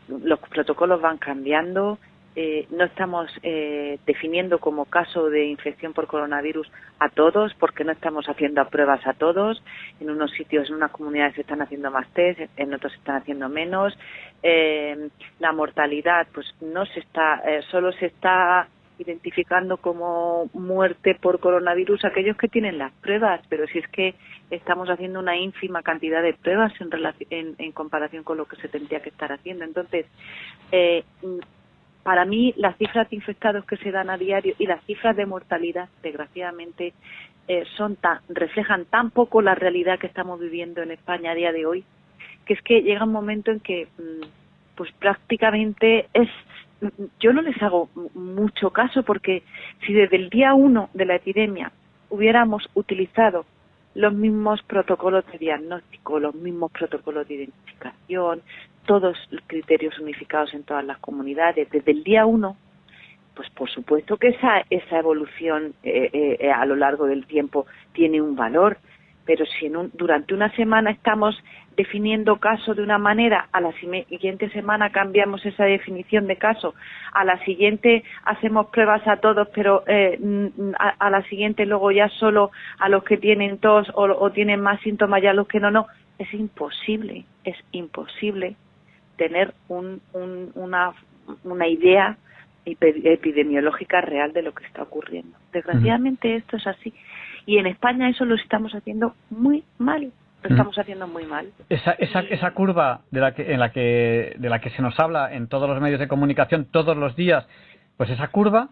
H: los protocolos van cambiando, eh, no estamos eh, definiendo como caso de infección por coronavirus a todos, porque no estamos haciendo pruebas a todos. En unos sitios, en unas comunidades se están haciendo más test, en otros se están haciendo menos. Eh, la mortalidad, pues no se está, solo se está identificando como muerte por coronavirus aquellos que tienen las pruebas, pero si es que estamos haciendo una ínfima cantidad de pruebas en, en, en comparación con lo que se tendría que estar haciendo. Entonces, eh, para mí las cifras de infectados que se dan a diario y las cifras de mortalidad, desgraciadamente, eh, son tan, reflejan tan poco la realidad que estamos viviendo en España a día de hoy, que es que llega un momento en que, mm, pues prácticamente es, yo no les hago mucho caso porque si desde el día uno de la epidemia hubiéramos utilizado los mismos protocolos de diagnóstico, los mismos protocolos de identificación, todos los criterios unificados en todas las comunidades. Desde el día uno, pues por supuesto que esa, esa evolución eh, eh, a lo largo del tiempo tiene un valor, pero si en un, durante una semana estamos definiendo caso de una manera, a la siguiente semana cambiamos esa definición de caso, a la siguiente hacemos pruebas a todos, pero eh, a, la siguiente luego ya solo a los que tienen tos o, tienen más síntomas ya los que no, no, es imposible, es imposible tener un, una, una idea epidemiológica real de lo que está ocurriendo. Desgraciadamente esto es así. Y en España eso lo estamos haciendo muy mal. Lo estamos haciendo muy mal.
B: Esa, esa, esa curva de la que, en la que, de la que se nos habla en todos los medios de comunicación todos los días, pues esa curva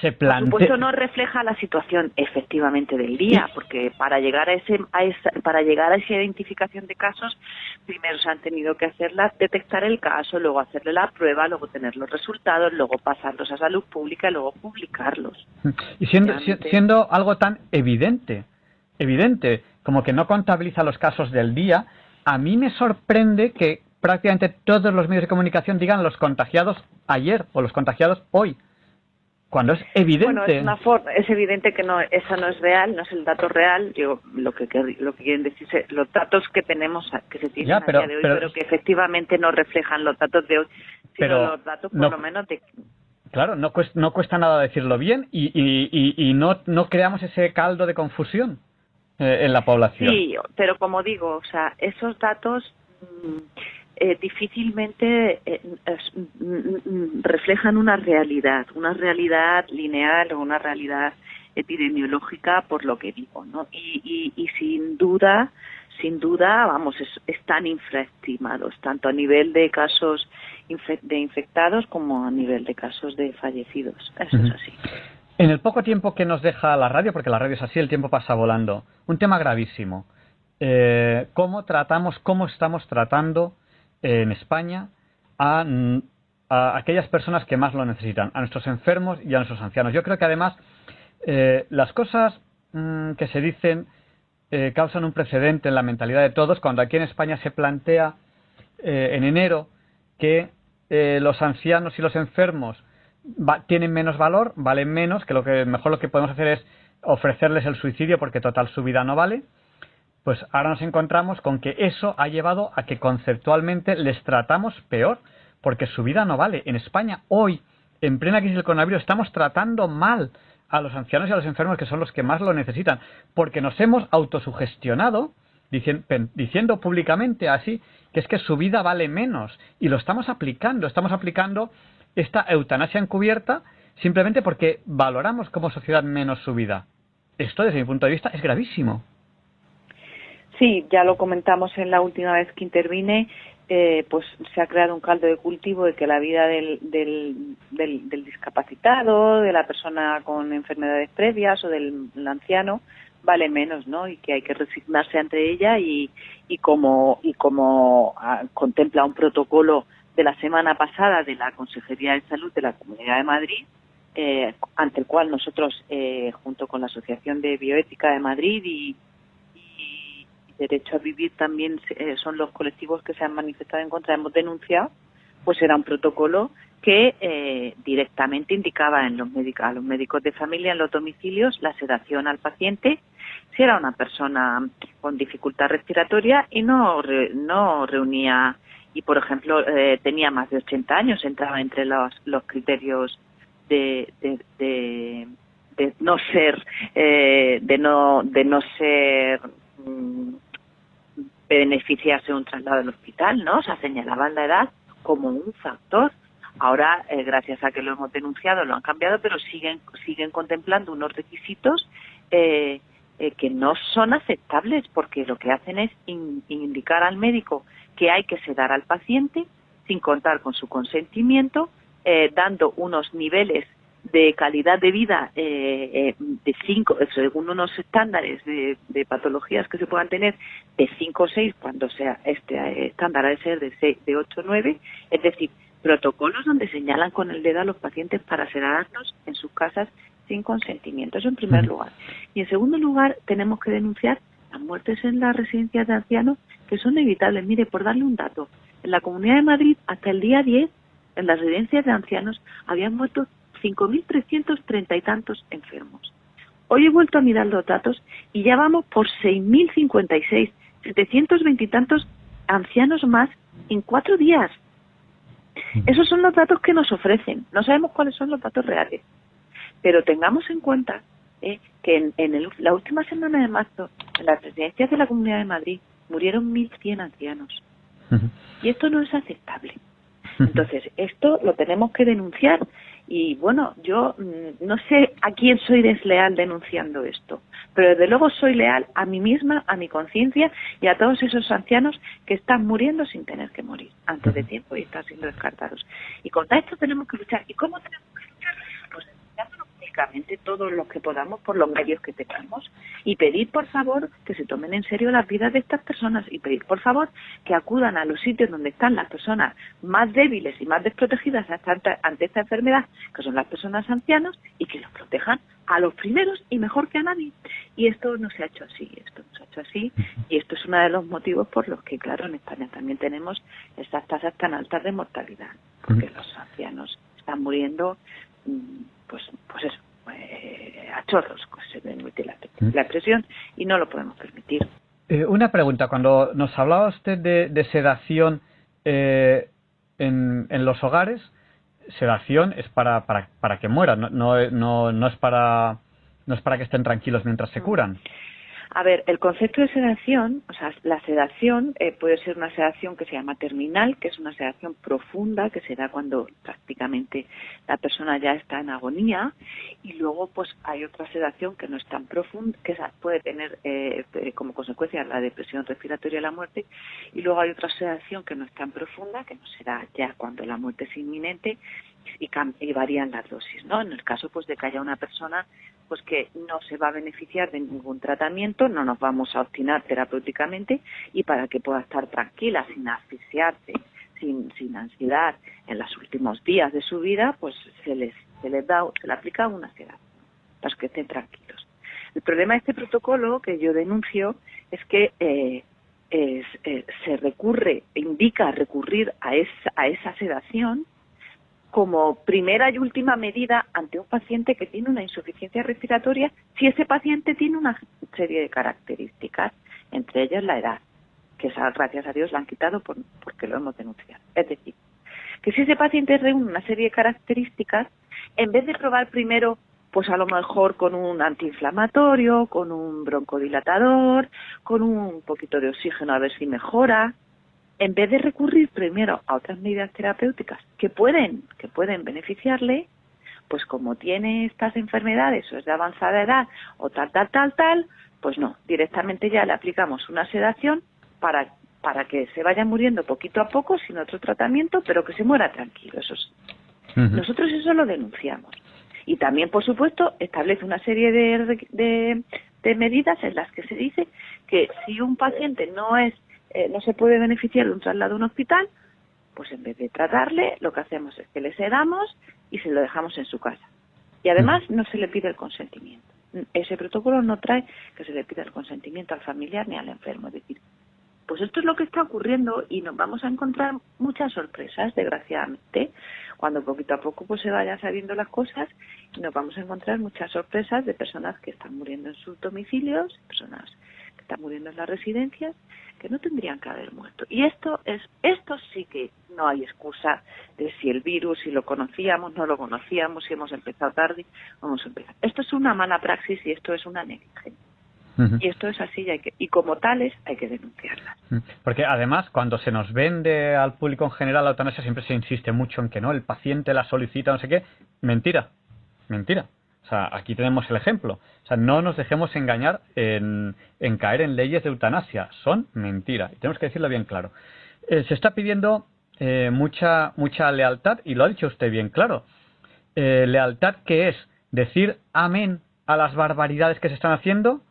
B: se plantea.
H: Por supuesto no refleja la situación efectivamente del día, porque para llegar a ese, a esa, para llegar a esa identificación de casos, primero se han tenido que hacerla, detectar el caso, luego hacerle la prueba, luego tener los resultados, luego pasarlos a salud pública y luego publicarlos.
B: Y siendo, siendo algo tan evidente, evidente, como que no contabiliza los casos del día, a mí me sorprende que prácticamente todos los medios de comunicación digan los contagiados ayer o los contagiados hoy cuando es evidente.
H: Bueno, es, es evidente que no, eso no es real, no es el dato real. Yo, lo que, lo que quieren decir los datos que tenemos, que se tienen
B: pero,
H: a día de hoy, pero, que efectivamente no reflejan los datos de hoy, sino los datos por lo menos de.
B: Claro, no cuesta, no cuesta nada decirlo bien y, y, y, no, no creamos ese caldo de confusión eh, en la población.
H: Sí, pero como digo, o sea, esos datos. Mm, eh, difícilmente eh, mm, reflejan una realidad, una realidad lineal o una realidad epidemiológica por lo que digo, ¿no? Y, y, sin duda, sin duda, vamos, están infraestimados, tanto a nivel de casos de infectados como a nivel de casos de fallecidos. Eso es así.
B: En el poco tiempo que nos deja la radio, porque la radio es así, el tiempo pasa volando, un tema gravísimo. Eh, ¿Cómo tratamos, cómo estamos tratando en España a, aquellas personas que más lo necesitan, a nuestros enfermos y a nuestros ancianos. Yo creo que además eh, las cosas mm, que se dicen eh, causan un precedente en la mentalidad de todos cuando aquí en España se plantea eh, en enero que los ancianos y los enfermos tienen menos valor, valen menos, que lo que mejor lo que podemos hacer es ofrecerles el suicidio porque total su vida no vale pues ahora nos encontramos con que eso ha llevado a que conceptualmente les tratamos peor, porque su vida no vale. En España, hoy, en plena crisis del coronavirus, estamos tratando mal a los ancianos y a los enfermos, que son los que más lo necesitan, porque nos hemos autosugestionado diciendo, públicamente así que es que su vida vale menos y lo estamos aplicando, estamos aplicando esta eutanasia encubierta simplemente porque valoramos como sociedad menos su vida. Esto desde mi punto de vista es gravísimo.
H: Sí, ya lo comentamos en la última vez que intervine, eh, pues se ha creado un caldo de cultivo de que la vida del, del, del, discapacitado, de la persona con enfermedades previas o del anciano vale menos, ¿no? Y que hay que resignarse ante ella y, y como y como ah, contempla un protocolo de la semana pasada de la Consejería de Salud de la Comunidad de Madrid, eh, ante el cual nosotros, eh, junto con la Asociación de Bioética de Madrid y, derecho a vivir también eh, son los colectivos que se han manifestado en contra, hemos denunciado, pues era un protocolo que eh, directamente indicaba en los a los médicos de familia en los domicilios la sedación al paciente si era una persona con dificultad respiratoria y no, no reunía y por ejemplo eh, tenía más de 80 años, entraba entre los, los criterios de, de, de, no ser de no de no ser mm, beneficiarse un traslado al hospital, ¿no? O sea, señalaban la edad como un factor. Ahora, eh, gracias a que lo hemos denunciado, lo han cambiado, pero siguen, siguen contemplando unos requisitos eh, eh, que no son aceptables porque lo que hacen es indicar al médico que hay que sedar al paciente sin contar con su consentimiento, dando unos niveles de calidad de vida eh, eh, de cinco, según unos estándares de, patologías que se puedan tener, de 5 o 6, cuando sea este estándar ha de ser de, 6, de 8 o 9, es decir, protocolos donde señalan con el dedo a los pacientes para sedarlos en sus casas sin consentimiento. Eso en primer lugar. Y en segundo lugar, tenemos que denunciar las muertes en las residencias de ancianos que son evitables. Mire, por darle un dato, en la Comunidad de Madrid hasta el día 10, en las residencias de ancianos, habían muerto 5.330 y tantos enfermos. Hoy he vuelto a mirar los datos y ya vamos por 6.056, 720 y tantos ancianos más en cuatro días. Esos son los datos que nos ofrecen. No sabemos cuáles son los datos reales. Pero tengamos en cuenta eh, que en, la última semana de marzo, en las residencias de la Comunidad de Madrid, murieron 1.100 ancianos. Y esto no es aceptable. Entonces, esto lo tenemos que denunciar y bueno, yo mm, no sé a quién soy desleal denunciando esto, pero desde luego soy leal a mí misma, a mi conciencia y a todos esos ancianos que están muriendo sin tener que morir antes de tiempo y están siendo descartados. Y contra esto tenemos que luchar. ¿Y cómo tenemos que luchar? Pues todos los que podamos por los medios que tengamos y pedir por favor que se tomen en serio las vidas de estas personas y pedir por favor que acudan a los sitios donde están las personas más débiles y más desprotegidas ante esta enfermedad, que son las personas ancianas, y que los protejan a los primeros y mejor que a nadie. Y esto no se ha hecho así, esto no se ha hecho así, y esto es uno de los motivos por los que, claro, en España también tenemos estas tasas tan altas de mortalidad, porque los ancianos están muriendo, mm, pues, pues eso, eh, a chorros, pues, se permite la, ¿Mm? la expresión, y no lo podemos permitir.
B: Eh, una pregunta, cuando nos hablaba usted de, sedación eh, en, en, los hogares, sedación es para, para, para que mueran, no, no, no, no, es para, no es para que estén tranquilos mientras se mm.
H: A ver, el concepto de sedación, o sea, la sedación eh, puede ser una sedación que se llama terminal, que es una sedación profunda, que se da cuando prácticamente la persona ya está en agonía, y luego pues hay otra sedación que no es tan profunda, que puede tener eh, eh, como consecuencia la depresión respiratoria y la muerte, y luego hay otra sedación que no es tan profunda, que no será ya cuando la muerte es inminente, y, y varían las dosis, ¿no? En el caso pues de que haya una persona pues que no se va a beneficiar de ningún tratamiento, no nos vamos a obstinar terapéuticamente y para que pueda estar tranquila, sin asfixiarse, sin, ansiedad en los últimos días de su vida, pues se les, se les da, se le aplica una sedación para que estén tranquilos. El problema de este protocolo que yo denuncio es que eh, eh, se recurre, indica recurrir a esa, a esa sedación como primera y última medida ante un paciente que tiene una insuficiencia respiratoria si ese paciente tiene una serie de características, entre ellas la edad, que esa, gracias a Dios la han quitado por, porque lo hemos denunciado. Es decir, que si ese paciente reúne una serie de características, en vez de probar primero, pues a lo mejor con un antiinflamatorio, con un broncodilatador, con un poquito de oxígeno a ver si mejora, en vez de recurrir primero a otras medidas terapéuticas que pueden, que pueden beneficiarle, pues como tiene estas enfermedades o es de avanzada edad o tal, tal, tal, tal, pues no, directamente ya le aplicamos una sedación para, para que se vaya muriendo poquito a poco sin otro tratamiento, pero que se muera tranquilo. Eso Nosotros eso lo denunciamos. Y también, por supuesto, establece una serie de, de, de medidas en las que se dice que si un paciente no es eh, no se puede beneficiar de un traslado a un hospital, pues en vez de tratarle, lo que hacemos es que le sedamos y se lo dejamos en su casa. Y además no se le pide el consentimiento. Ese protocolo no trae que se le pida el consentimiento al familiar ni al enfermo. Es decir, pues esto es lo que está ocurriendo y nos vamos a encontrar muchas sorpresas, desgraciadamente, cuando poquito a poco pues se vayan sabiendo las cosas y nos vamos a encontrar muchas sorpresas de personas que están muriendo en sus domicilios, personas están muriendo en las residencias que no tendrían que haber muerto. Y esto es, esto sí que no hay excusa de si el virus, si lo conocíamos, no lo conocíamos, si hemos empezado tarde, vamos a empezar. Esto es una mala praxis y esto es una negligencia. Y esto es así y, hay que, y como tales hay que denunciarlas.
B: Porque además, cuando se nos vende al público en general la eutanasia, siempre se insiste mucho en que no, el paciente la solicita, no sé qué. Mentira, mentira. Sea, aquí tenemos el ejemplo. O sea, no nos dejemos engañar en, caer en leyes de eutanasia. Son mentira. Y tenemos que decirlo bien claro. Eh, se está pidiendo eh, mucha, mucha lealtad, y lo ha dicho usted bien claro. Eh, lealtad que es decir amén a las barbaridades que se están haciendo,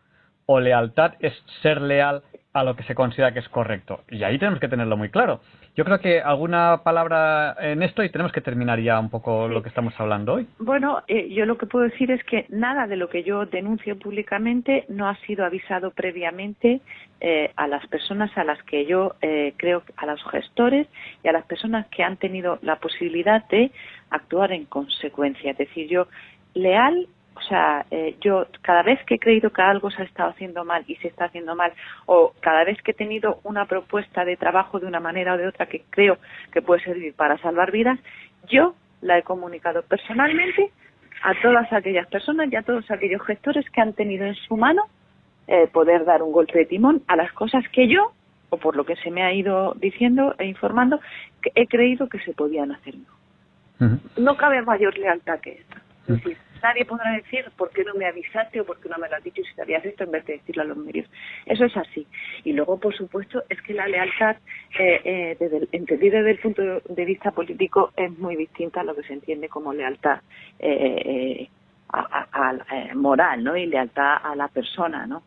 B: o lealtad es ser leal a lo que se considera que es correcto. Y ahí tenemos que tenerlo muy claro. Yo creo que alguna palabra en esto y tenemos que terminar ya un poco lo que estamos hablando hoy.
H: Bueno, eh, yo lo que puedo decir es que nada de lo que yo denuncio públicamente no ha sido avisado previamente eh, a las personas a las que yo eh, creo, a los gestores y a las personas que han tenido la posibilidad de actuar en consecuencia. Es decir, yo leal o sea, eh, yo cada vez que he creído que algo se ha estado haciendo mal y se está haciendo mal, o cada vez que he tenido una propuesta de trabajo de una manera o de otra que creo que puede servir para salvar vidas, yo la he comunicado personalmente a todas aquellas personas y a todos aquellos gestores que han tenido en su mano eh, poder dar un golpe de timón a las cosas que yo, o por lo que se me ha ido diciendo e informando, que he creído que se podían hacer. No cabe mayor lealtad que esta. Es decir, nadie podrá decir por qué no me avisaste o por qué no me lo has dicho si sabías esto en vez de decirlo a los medios. Eso es así. Y luego, por supuesto, es que la lealtad, eh, eh, desde entendida desde el punto de vista político, es muy distinta a lo que se entiende como lealtad eh, eh, moral ¿no? y lealtad a la persona. ¿no?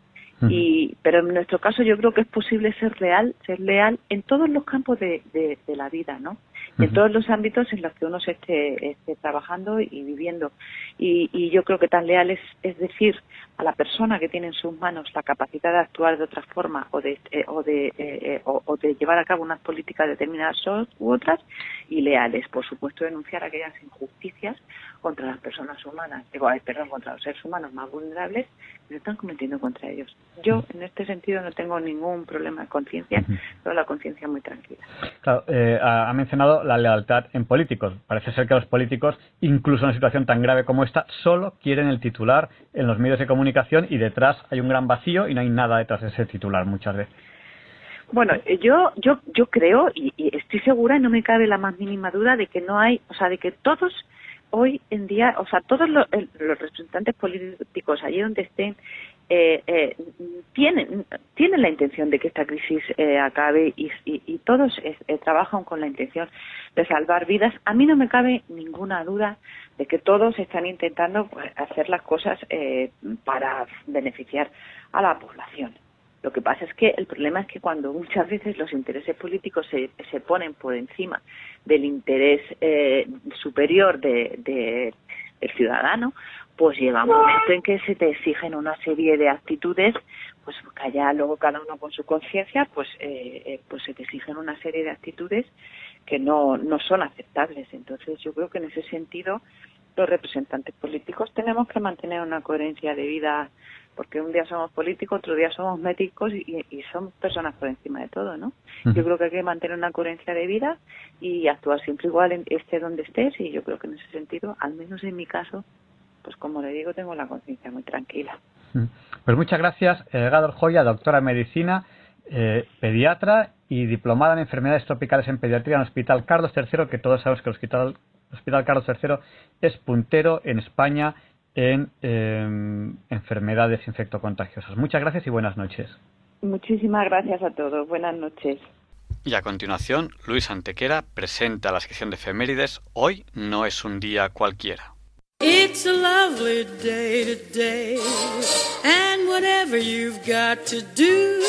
H: Y, pero en nuestro caso yo creo que es posible ser real, ser leal en todos los campos de, de, de la vida, ¿no? En todos los ámbitos en los que uno se esté, esté trabajando y viviendo. Y, y, yo creo que tan leal es, es decir a la persona que tiene en sus manos la capacidad de actuar de otra forma o de, eh, o, de eh, eh o, de llevar a cabo unas políticas determinadas u otras y leales, por supuesto, denunciar aquellas injusticias contra las personas humanas, digo, perdón, contra los seres humanos más vulnerables que se están cometiendo contra ellos. Yo, en este sentido, no tengo ningún problema de conciencia, tengo la conciencia muy tranquila.
B: Claro, eh, ha mencionado la lealtad en políticos. Parece ser que los políticos, incluso en una situación tan grave como esta, solo quieren el titular en los medios de comunicación y detrás hay un gran vacío y no hay nada detrás de ese titular muchas veces.
H: Bueno, yo yo yo creo y, estoy segura y no me cabe la más mínima duda de que no hay, o sea, de que todos hoy en día, o sea, todos los representantes políticos allí donde estén eh, eh, tienen la intención de que esta crisis eh, acabe y, y, todos eh, trabajan con la intención de salvar vidas. A mí no me cabe ninguna duda de que todos están intentando pues, hacer las cosas eh, para beneficiar a la población. Lo que pasa es que el problema es que cuando muchas veces los intereses políticos se, se ponen por encima del interés eh, superior de, de, del ciudadano, pues llega un momento en que se te exigen una serie de actitudes, pues que allá luego cada uno con su conciencia, pues, eh, eh, pues se te exigen una serie de actitudes que no, no son aceptables. Entonces yo creo que en ese sentido los representantes políticos tenemos que mantener una coherencia de vida porque un día somos políticos, otro día somos médicos y, y somos personas por encima de todo, ¿no? Yo creo que hay que mantener una coherencia de vida y actuar siempre igual en, esté donde estés y yo creo que en ese sentido, al menos en mi caso, pues como le digo, tengo la conciencia muy tranquila.
B: Pues muchas gracias, Gador Joya, doctora en medicina, eh, pediatra y diplomada en enfermedades tropicales en pediatría en el Hospital Carlos III, que todos sabemos que el Hospital, el Hospital Carlos III es puntero en España en eh, enfermedades infectocontagiosas. Muchas gracias y buenas noches.
H: Muchísimas gracias a todos. Buenas noches.
B: Y a continuación, Luis Antequera presenta la sección de efemérides Hoy no es un día cualquiera. It's a lovely day today, and whatever you've got to do,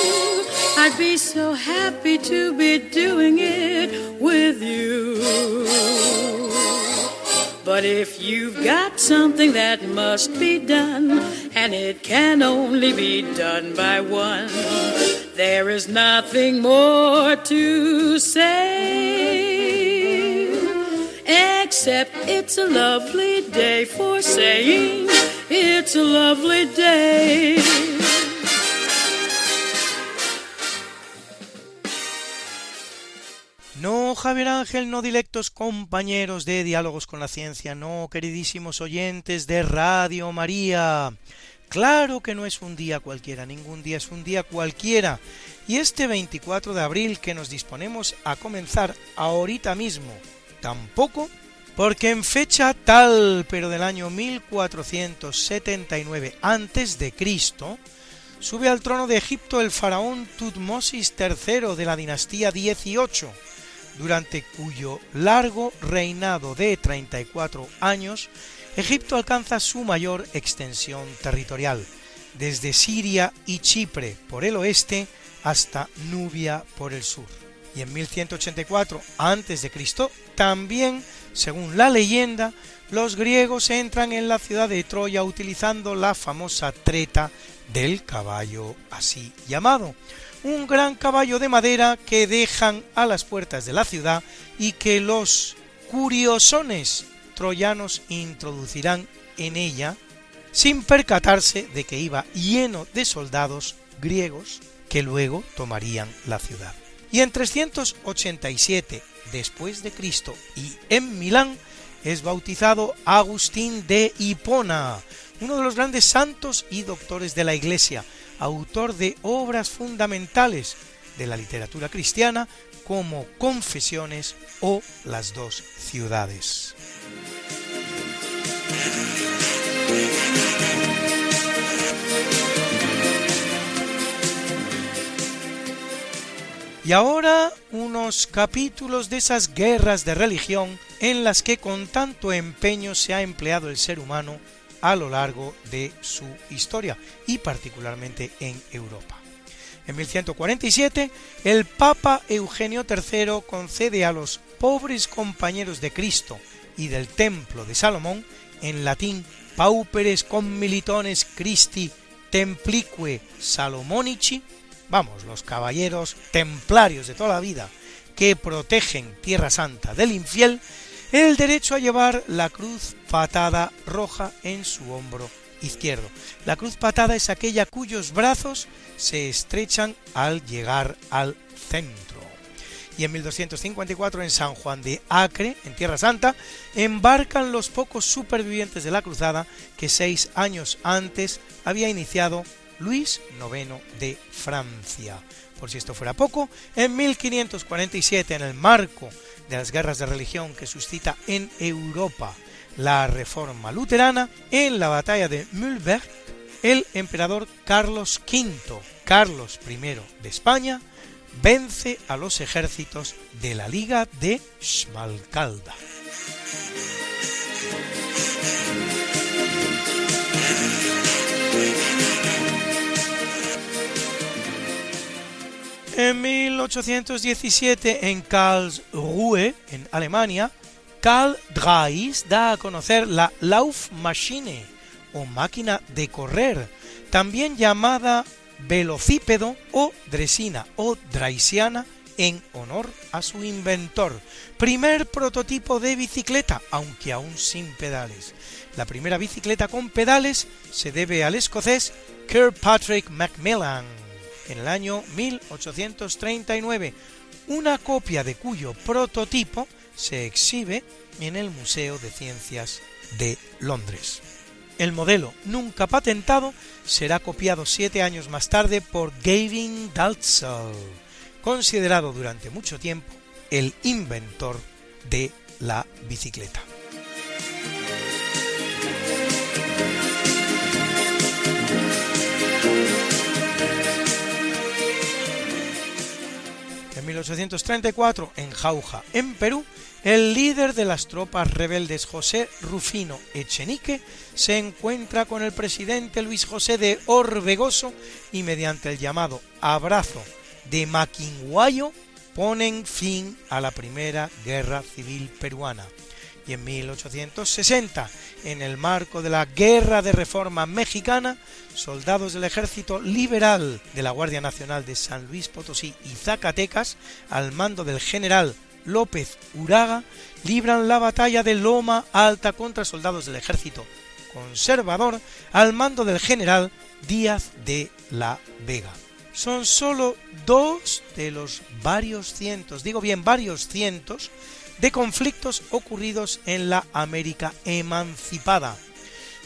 B: I'd be so happy to be doing it with you. But if you've got something that must be done, and it can only be done by one, there is nothing more to say. Except it's a lovely day for saying it's a lovely day.
C: No, Javier Ángel, no directos compañeros de Diálogos con la Ciencia, no, queridísimos oyentes de Radio María. Claro que no es un día cualquiera, ningún día es un día cualquiera. Y este 24 de abril que nos disponemos a comenzar ahorita mismo, tampoco, porque en fecha tal, pero del año 1479 a.C., sube al trono de Egipto el faraón Tutmosis III de la dinastía 18 durante cuyo largo reinado de 34 años, Egipto alcanza su mayor extensión territorial, desde Siria y Chipre por el oeste hasta Nubia por el sur. Y en 1184 a.C., también, según la leyenda, los griegos entran en la ciudad de Troya utilizando la famosa treta del caballo así llamado, un gran caballo de madera que dejan a las puertas de la ciudad y que los curiosones troyanos introducirán en ella sin percatarse de que iba lleno de soldados griegos que luego tomarían la ciudad. Y en 387 después de Cristo y en Milán es bautizado Agustín de Hipona, uno de los grandes santos y doctores de la Iglesia, autor de obras fundamentales de la literatura cristiana como Confesiones o Las dos ciudades. Y ahora unos capítulos de esas guerras de religión en las que con tanto empeño se ha empleado el ser humano a lo largo de su historia y particularmente en Europa. En 1147, el Papa Eugenio III concede a los pobres compañeros de Cristo y del Templo de Salomón, en latín pauperes militones Christi templique Salomonici, vamos, los caballeros templarios de toda la vida que protegen Tierra Santa del infiel, el derecho a llevar la cruz patada roja en su hombro izquierdo. La cruz patada es aquella cuyos brazos se estrechan al llegar al centro. Y en 1254 en San Juan de Acre, en Tierra Santa, embarcan los pocos supervivientes de la cruzada que seis años antes había iniciado Luis IX de Francia. Por si esto fuera poco, en 1547, en el marco de las guerras de religión que suscita en Europa la reforma luterana, en la batalla de Mühlberg, el emperador Carlos V, Carlos I de España, vence a los ejércitos de la Liga de Schmalkalda. En 1817, en Karlsruhe, en Alemania, Karl Dreis da a conocer la Laufmaschine, o máquina de correr, también llamada velocípedo o dresina o draisiana en honor a su inventor. Primer prototipo de bicicleta, aunque aún sin pedales. La primera bicicleta con pedales se debe al escocés Kirkpatrick Macmillan en el año 1839, una copia de cuyo prototipo se exhibe en el Museo de Ciencias de Londres. El modelo nunca patentado será copiado siete años más tarde por Gavin Dalzell, considerado durante mucho tiempo el inventor de la bicicleta. En 1834, en Jauja, en Perú, el líder de las tropas rebeldes José Rufino Echenique se encuentra con el presidente Luis José de Orbegoso y mediante el llamado Abrazo de Maquinguayo ponen fin a la primera guerra civil peruana. Y en 1860, en el marco de la Guerra de Reforma Mexicana, soldados del Ejército Liberal de la Guardia Nacional de San Luis Potosí y Zacatecas, al mando del general López Uraga, libran la batalla de Loma Alta contra soldados del Ejército Conservador al mando del general Díaz de la Vega. Son sólo dos de los varios cientos, digo bien varios cientos, de conflictos ocurridos en la América emancipada.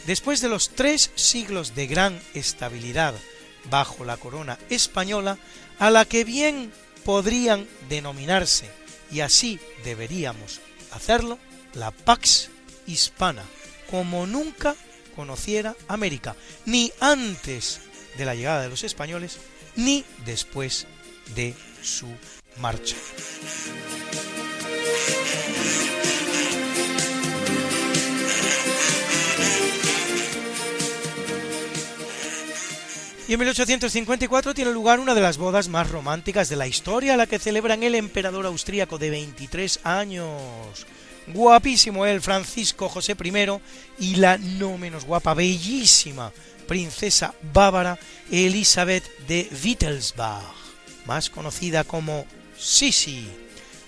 C: Después de los tres siglos de gran estabilidad bajo la corona española, a la que bien podrían denominarse, y así deberíamos hacerlo, la Pax Hispana, como nunca conociera América, ni antes de la llegada de los españoles, ni después de su marcha. Y en 1854 tiene lugar una de las bodas más románticas de la historia, la que celebran el emperador austríaco de 23 años. Guapísimo el Francisco José I y la no menos guapa, bellísima princesa bávara Elizabeth de Wittelsbach, más conocida como Sisi.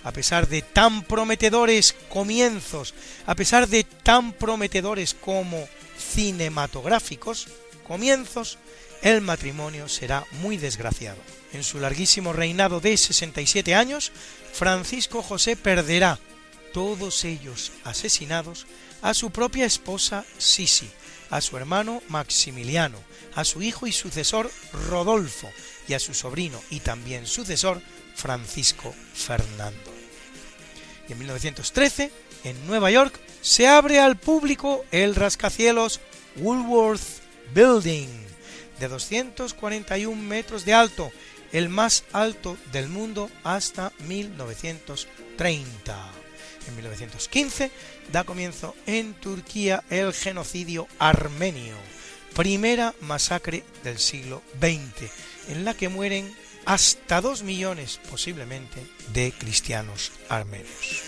C: A pesar de tan prometedores comienzos, a pesar de tan prometedores como cinematográficos comienzos, el matrimonio será muy desgraciado. En su larguísimo reinado de 67 años, Francisco José perderá, todos ellos asesinados, a su propia esposa Sisi, a su hermano Maximiliano, a su hijo y sucesor Rodolfo y a su sobrino y también sucesor Francisco Fernando. Y en 1913, en Nueva York, se abre al público el rascacielos Woolworth Building, de 241 metros de alto, el más alto del mundo hasta 1930. En 1915 da comienzo en Turquía el genocidio armenio, primera masacre del siglo XX, en la que mueren hasta 2 millones posiblemente de cristianos armenios.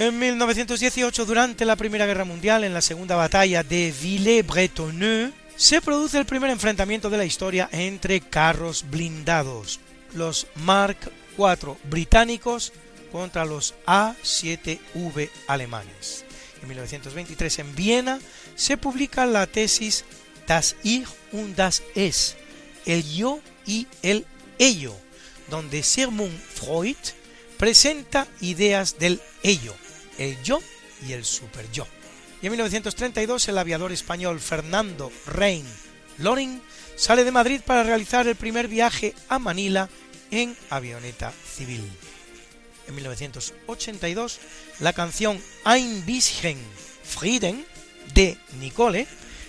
C: En 1918, durante la Primera Guerra Mundial, en la segunda batalla de Villers-Bretonneux, se produce el primer enfrentamiento de la historia entre carros blindados, los Mark IV británicos contra los A7V alemanes. En 1923 en Viena se publica la tesis Das Ich und das Es, el yo y el ello, donde Sigmund Freud presenta ideas del ello, el yo y el superyo. Y en 1932 el aviador español Fernando Rein Loring sale de Madrid para realizar el primer viaje a Manila en avioneta civil. En 1982 la canción Ein bisschen Frieden de Nicole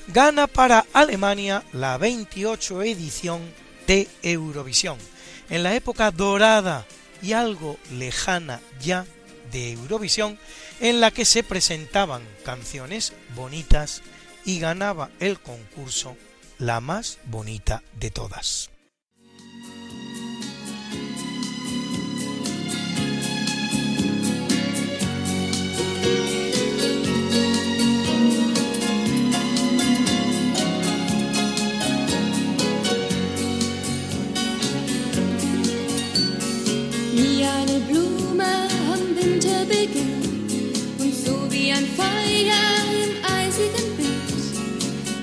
C: gana para Alemania la 28 edición de Eurovisión, en la época dorada y algo lejana ya de Eurovisión en la que se presentaban canciones bonitas y ganaba el concurso la más bonita de todas.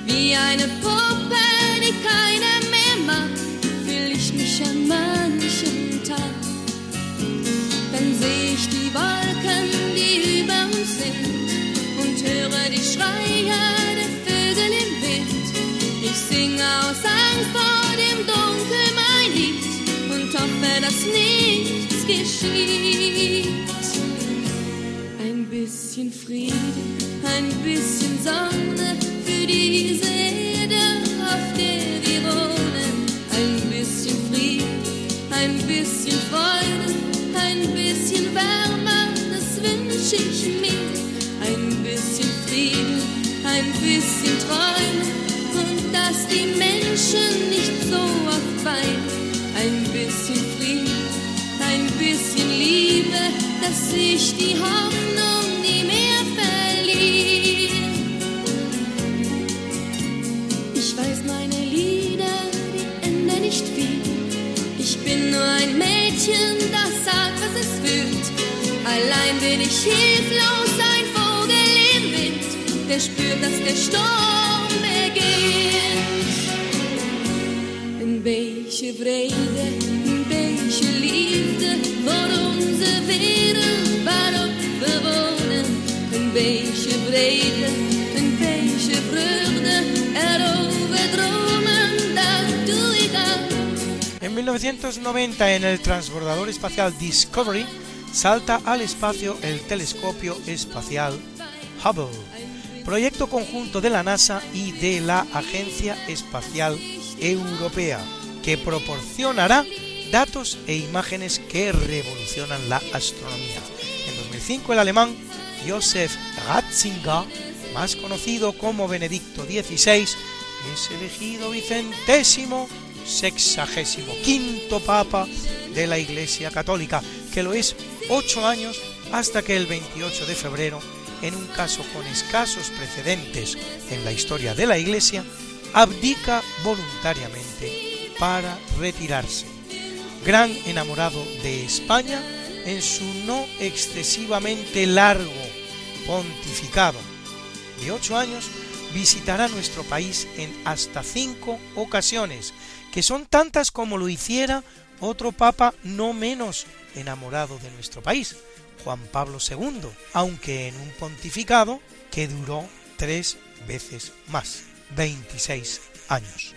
I: Wie eine Puppe, die keiner mehr mag, fühl ich mich an manchem Tag. Dann seh ich die Wolken, die über uns sind und höre die Schreie der Vögel im Wind. Ich singe aus Angst vor dem Dunkel mein Lied und hoffe, dass nichts geschieht. Ein bisschen Frieden, ein bisschen Sonne für diese Erde, auf der wir wohnen. Ein bisschen Frieden, ein bisschen Freude, ein bisschen Wärme, das wünsche ich mir. Ein bisschen Frieden, ein bisschen Träume und dass die Menschen nicht so oft weinen. Ein bisschen Frieden, ein bisschen Liebe, dass sich die Hoffnung Mädchen, das sagt, was es fühlt. Allein bin ich hilflos, ein Vogel im Wind, der spürt, dass der Sturm beginnt. In welche Vrede, in welche Liefde, voor onze wereld waarop we wonen. Welche vrede,
C: 1990 en el transbordador espacial Discovery salta al espacio el telescopio espacial Hubble, proyecto conjunto de la NASA y de la Agencia Espacial Europea, que proporcionará datos e imágenes que revolucionan la astronomía. En 2005 el alemán Josef Ratzinger, más conocido como Benedicto XVI, es elegido vicentésimo sexagésimo quinto papa de la Iglesia Católica, que lo es ocho años hasta que el 28 de febrero, en un caso con escasos precedentes en la historia de la Iglesia, abdica voluntariamente para retirarse. Gran enamorado de España en su no excesivamente largo pontificado de ocho años, visitará nuestro país en hasta cinco ocasiones, que son tantas como lo hiciera otro papa no menos enamorado de nuestro país, Juan Pablo II, aunque en un pontificado que duró tres veces más, 26 años.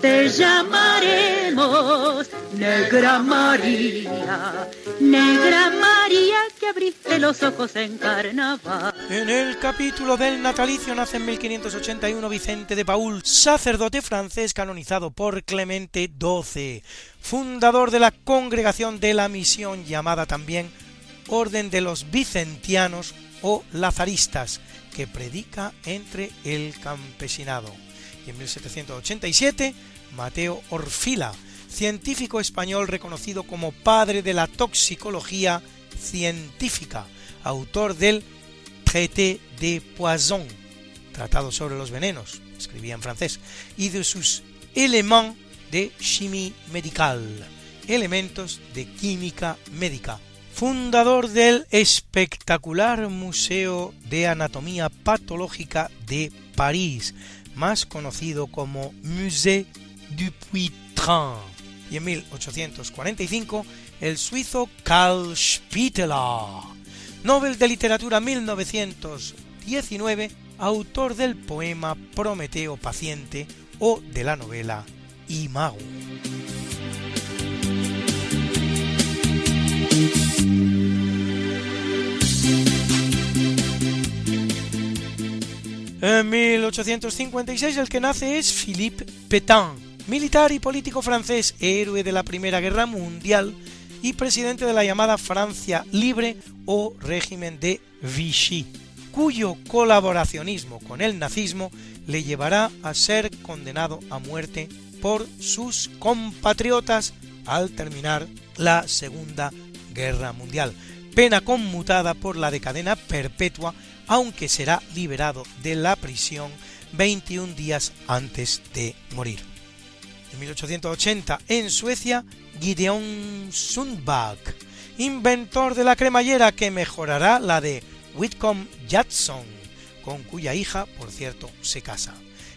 J: te llamaremos Negra María, Negra María que abriste los ojos en carnaval.
C: En el capítulo del natalicio nace en 1581 Vicente de Paul, sacerdote francés canonizado por Clemente XII, fundador de la congregación de la misión llamada también Orden de los Vicentianos o Lazaristas, que predica entre el campesinado. Y en 1787 Mateo Orfila, científico español reconocido como padre de la toxicología científica, autor del Traité de Poison, tratado sobre los venenos, escribía en francés, y de sus Éléments de chimie médicale, elementos de química médica, fundador del espectacular Museo de Anatomía Patológica de París, más conocido como Musée Dupuytren. Y en 1845 el suizo Karl Spitteler, Nobel de Literatura 1919, autor del poema Prometeo Paciente o de la novela Imago. En 1856 el que nace es Philippe Pétain, militar y político francés, héroe de la Primera Guerra Mundial y presidente de la llamada Francia Libre o régimen de Vichy, cuyo colaboracionismo con el nazismo le llevará a ser condenado a muerte por sus compatriotas al terminar la Segunda Guerra Mundial, pena conmutada por la de cadena perpetua, aunque será liberado de la prisión 21 días antes de morir. En 1880, en Suecia, Gideon Sundback, inventor de la cremallera que mejorará la de Whitcomb Judson, con cuya hija, por cierto, se casa.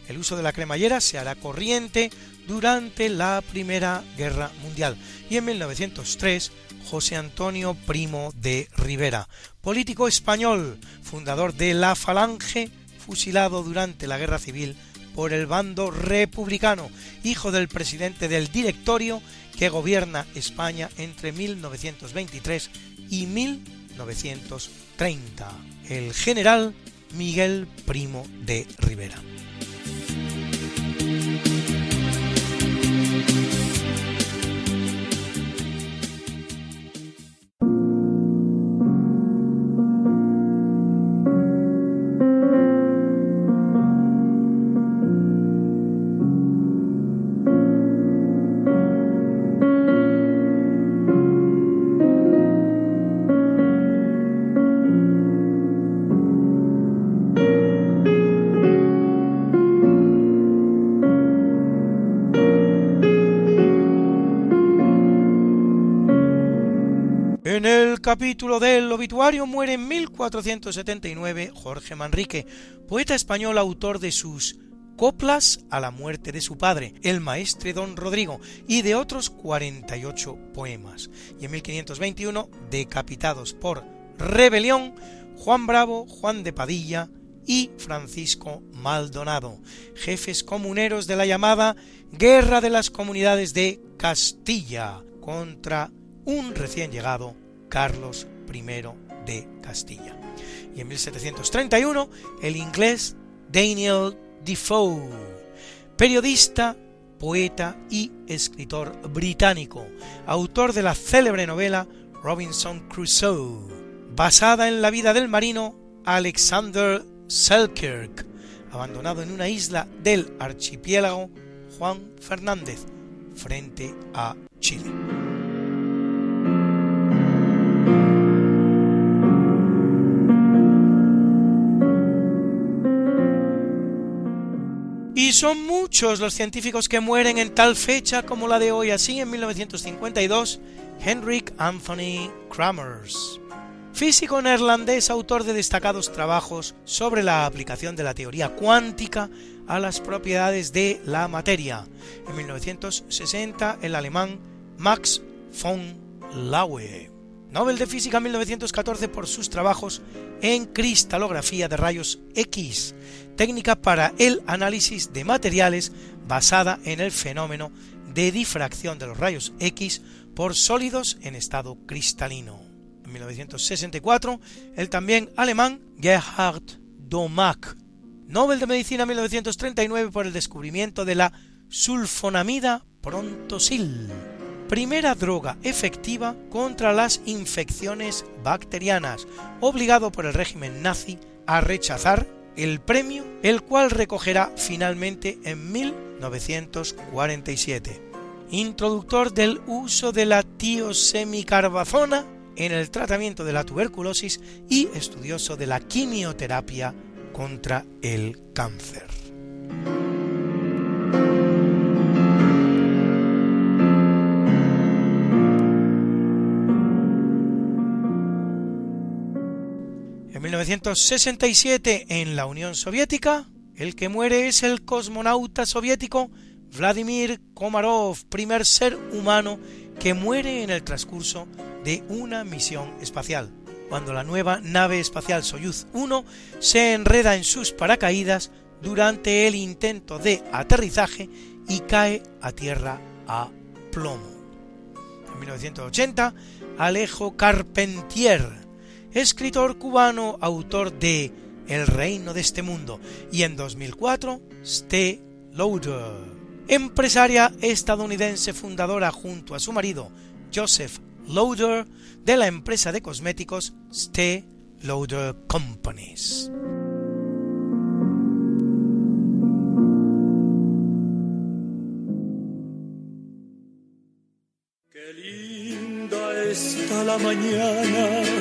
C: El uso de la cremallera se hará corriente durante la Primera Guerra Mundial y en 1903 José Antonio Primo de Rivera, político español, fundador de la Falange, fusilado durante la Guerra Civil por el bando republicano, hijo del presidente del directorio que gobierna España entre 1923 y 1930, el general Miguel Primo de Rivera. Capítulo del obituario muere en 1479 Jorge Manrique, poeta español autor de sus coplas a la muerte de su padre, el maestre don Rodrigo, y de otros 48 poemas. Y en 1521, decapitados por rebelión, Juan Bravo, Juan de Padilla y Francisco Maldonado, jefes comuneros de la llamada Guerra de las Comunidades de Castilla contra un recién llegado Carlos I de Castilla. Y en 1731 el inglés Daniel Defoe, periodista, poeta y escritor británico, autor de la célebre novela Robinson Crusoe, basada en la vida del marino Alexander Selkirk, abandonado en una isla del archipiélago Juan Fernández, frente a Chile. Y son muchos los científicos que mueren en tal fecha como la de hoy, así en 1952, Henrik Anthony Kramers. Físico neerlandés, autor de destacados trabajos sobre la aplicación de la teoría cuántica a las propiedades de la materia. En 1960, el alemán Max von Laue. Nobel de Física 1914 por sus trabajos en cristalografía de rayos X, técnica para el análisis de materiales basada en el fenómeno de difracción de los rayos X por sólidos en estado cristalino. En 1964, el también alemán Gerhard Domack, Nobel de Medicina 1939 por el descubrimiento de la sulfonamida prontosil primera droga efectiva contra las infecciones bacterianas, obligado por el régimen nazi a rechazar el premio, el cual recogerá finalmente en 1947. Introductor del uso de la tiosemicarbazona en el tratamiento de la tuberculosis y estudioso de la quimioterapia contra el cáncer. 1967, en la Unión Soviética, el que muere es el cosmonauta soviético Vladimir Komarov, primer ser humano que muere en el transcurso de una misión espacial, cuando la nueva nave espacial Soyuz 1 se enreda en sus paracaídas durante el intento de aterrizaje y cae a tierra a plomo. En 1980, Alejo Carpentier, escritor cubano, autor de El reino de este mundo, y en 2004, Ste. Lauder, empresaria estadounidense fundadora junto a su marido Joseph Lauder de la empresa de cosméticos Ste. Lauder Companies.
K: Qué linda está la mañana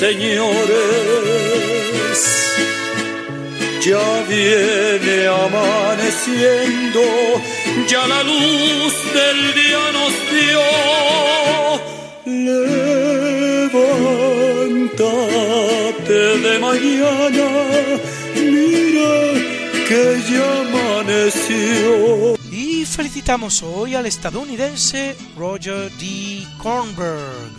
K: ruiseñores. Ya viene amaneciendo, ya la luz del día nos dio. Levántate de mañana, mira que ya amaneció.
C: Y felicitamos hoy al estadounidense Roger D. Kornberg,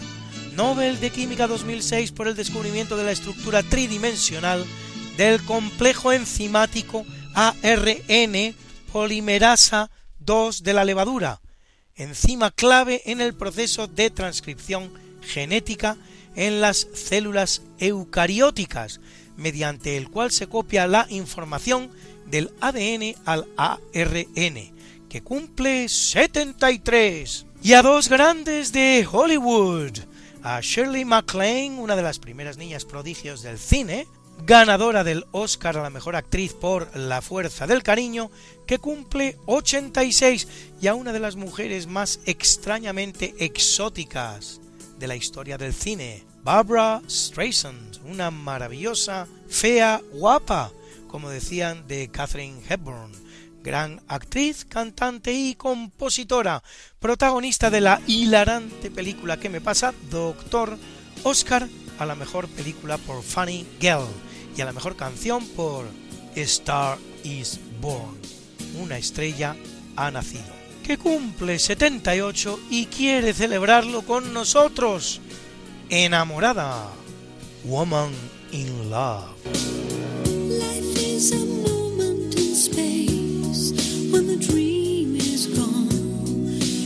C: Nobel de Química 2006 por el descubrimiento de la estructura tridimensional del complejo enzimático ARN polimerasa 2 de la levadura, enzima clave en el proceso de transcripción genética en las células eucarióticas, mediante el cual se copia la información del ADN al ARN, que cumple 73. Y a dos grandes de Hollywood, a Shirley MacLaine, una de las primeras niñas prodigios del cine, ganadora del Oscar a la mejor actriz por La Fuerza del Cariño, que cumple 86 y a una de las mujeres más extrañamente exóticas de la historia del cine, Barbara Streisand, una maravillosa, fea, guapa, como decían de Catherine Hepburn, gran actriz, cantante y compositora, protagonista de la hilarante película que me pasa, Doctor Oscar a la mejor película por Funny Girl y a la mejor canción por Star is Born, una estrella ha nacido, que cumple 78 y quiere celebrarlo con nosotros. Enamorada, Woman in Love.
L: Life is a moment in space when the dream is gone.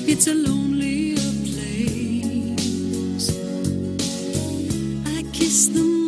L: It's a lonelier place. I kiss the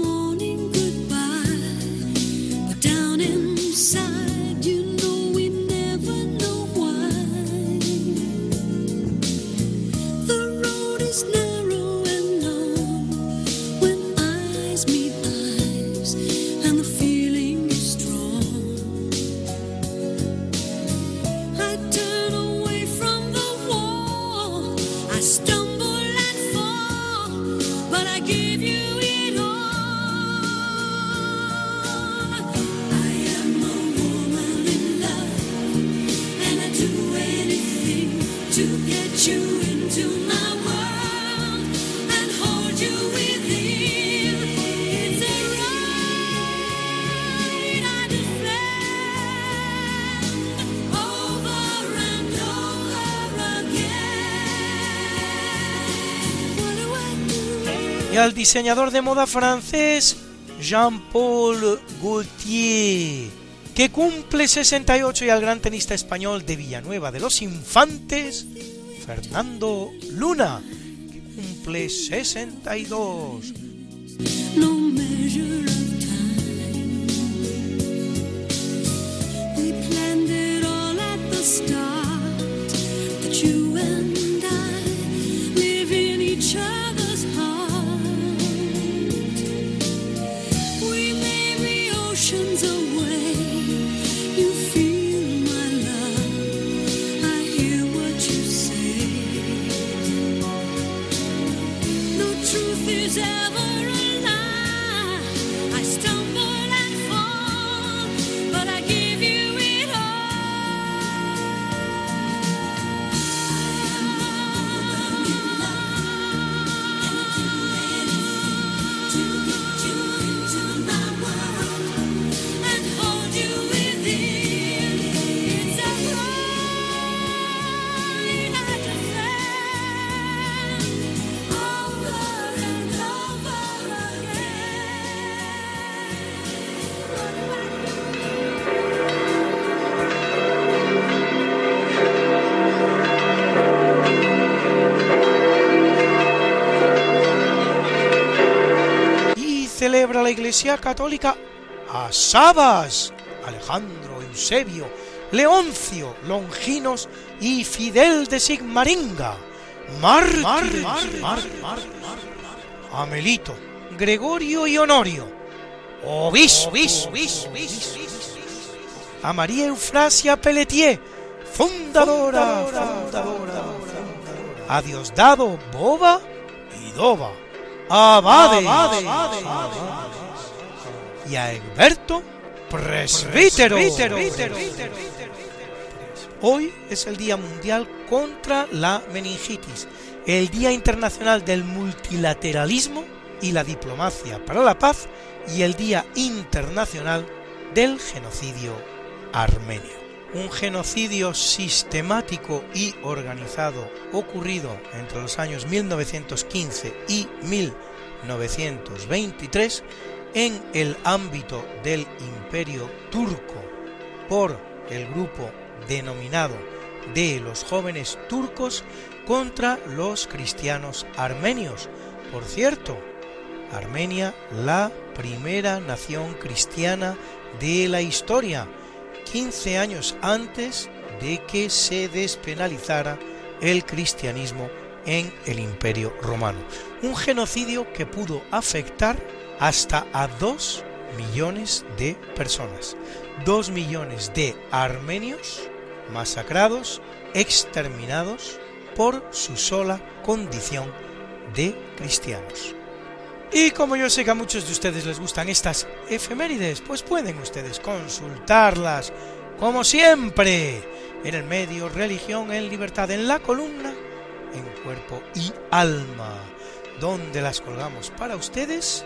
C: al diseñador de moda francés Jean-Paul Gaultier, que cumple 68 y al gran tenista español de Villanueva de los Infantes, Fernando Luna, que cumple 62.
L: no
C: Iglesia Católica a Sabas, Alejandro, Eusebio, Leoncio, Longinos y Fidel de Sigmaringa, mártires, Amelito, Gregorio y Honorio, obispo, a María Eufrasia Pelletier, fundadora, fundadora, a Diosdado Boba y Doba, abade, y a Egberto presbítero. Hoy es el Día Mundial contra la Meningitis, el Día Internacional del Multilateralismo y la Diplomacia para la Paz y el Día Internacional del Genocidio Armenio. Un genocidio sistemático y organizado ocurrido entre los años 1915 y 1923 en el ámbito del imperio turco por el grupo denominado de los jóvenes turcos contra los cristianos armenios. Por cierto, Armenia, la primera nación cristiana de la historia, 15 años antes de que se despenalizara el cristianismo en el imperio romano. Un genocidio que pudo afectar hasta a dos millones de personas, 2 millones de armenios masacrados, exterminados por su sola condición de cristianos. Y como yo sé que a muchos de ustedes les gustan estas efemérides, pues pueden ustedes consultarlas, como siempre, en el medio Religión en Libertad, en la columna En Cuerpo y Alma, donde las colgamos para ustedes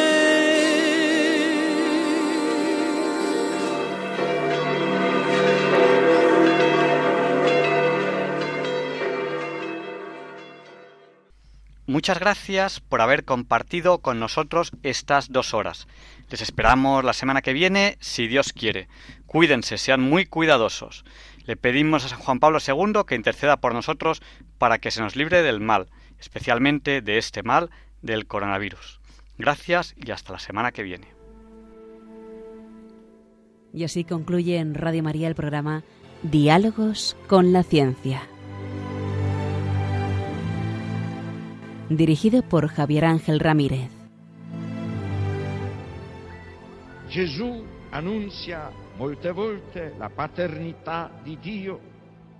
B: Muchas gracias por haber compartido con nosotros estas dos horas. Les esperamos la semana que viene, si Dios quiere. Cuídense, sean muy cuidadosos. Le pedimos a San Juan Pablo II que interceda por nosotros para que se nos libre del mal, especialmente de este mal del coronavirus. Gracias y hasta la semana que viene.
A: Y así concluye en Radio María el programa Diálogos con la Ciencia. Dirigido por Javier Ángel Ramírez.
M: Gesù annunzia molte volte la paternità di Dio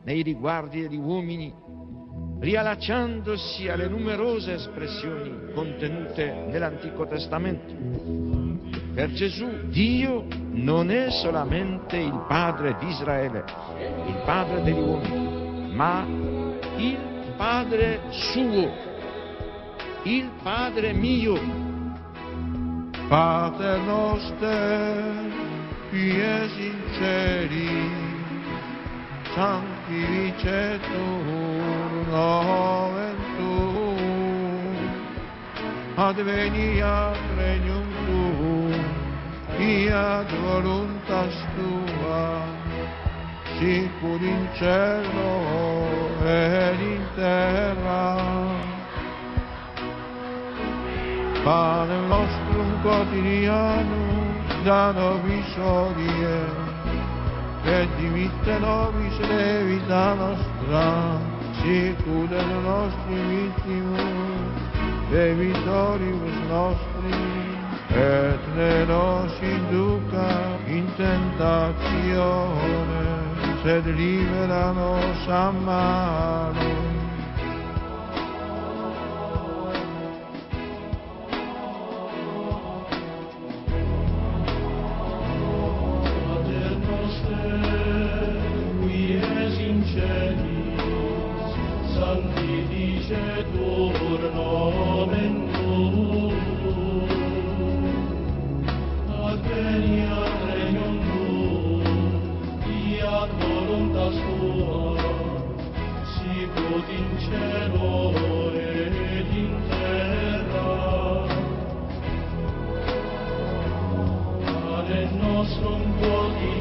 M: nei riguardi degli uomini, riallacciandosi alle numerose espressioni contenute nell'Antico Testamento. Per Gesù Dio non è solamente il Padre di Israele, il Padre degli uomini, ma il Padre suo, il Padre mio.
N: Pater noster, in celi, sanctificetur nomen tuum, adveniat regnum tuum, fiat voluntas tua, sicur in cielo ed in terra. Pane nostrum quotidianum da nobis odie, et dimitte nobis levita nostra, sicur et nostri vittimus, debitoribus nostri, et ne nos induca in tentatione, sed libera nos a malo.
O: qui es in celis, sanctifice tuur nomen tuum. Ad venia regnum tuum, fiat voluntas tua, sicut in cielo et in terra. Ad nostrum quotidianum,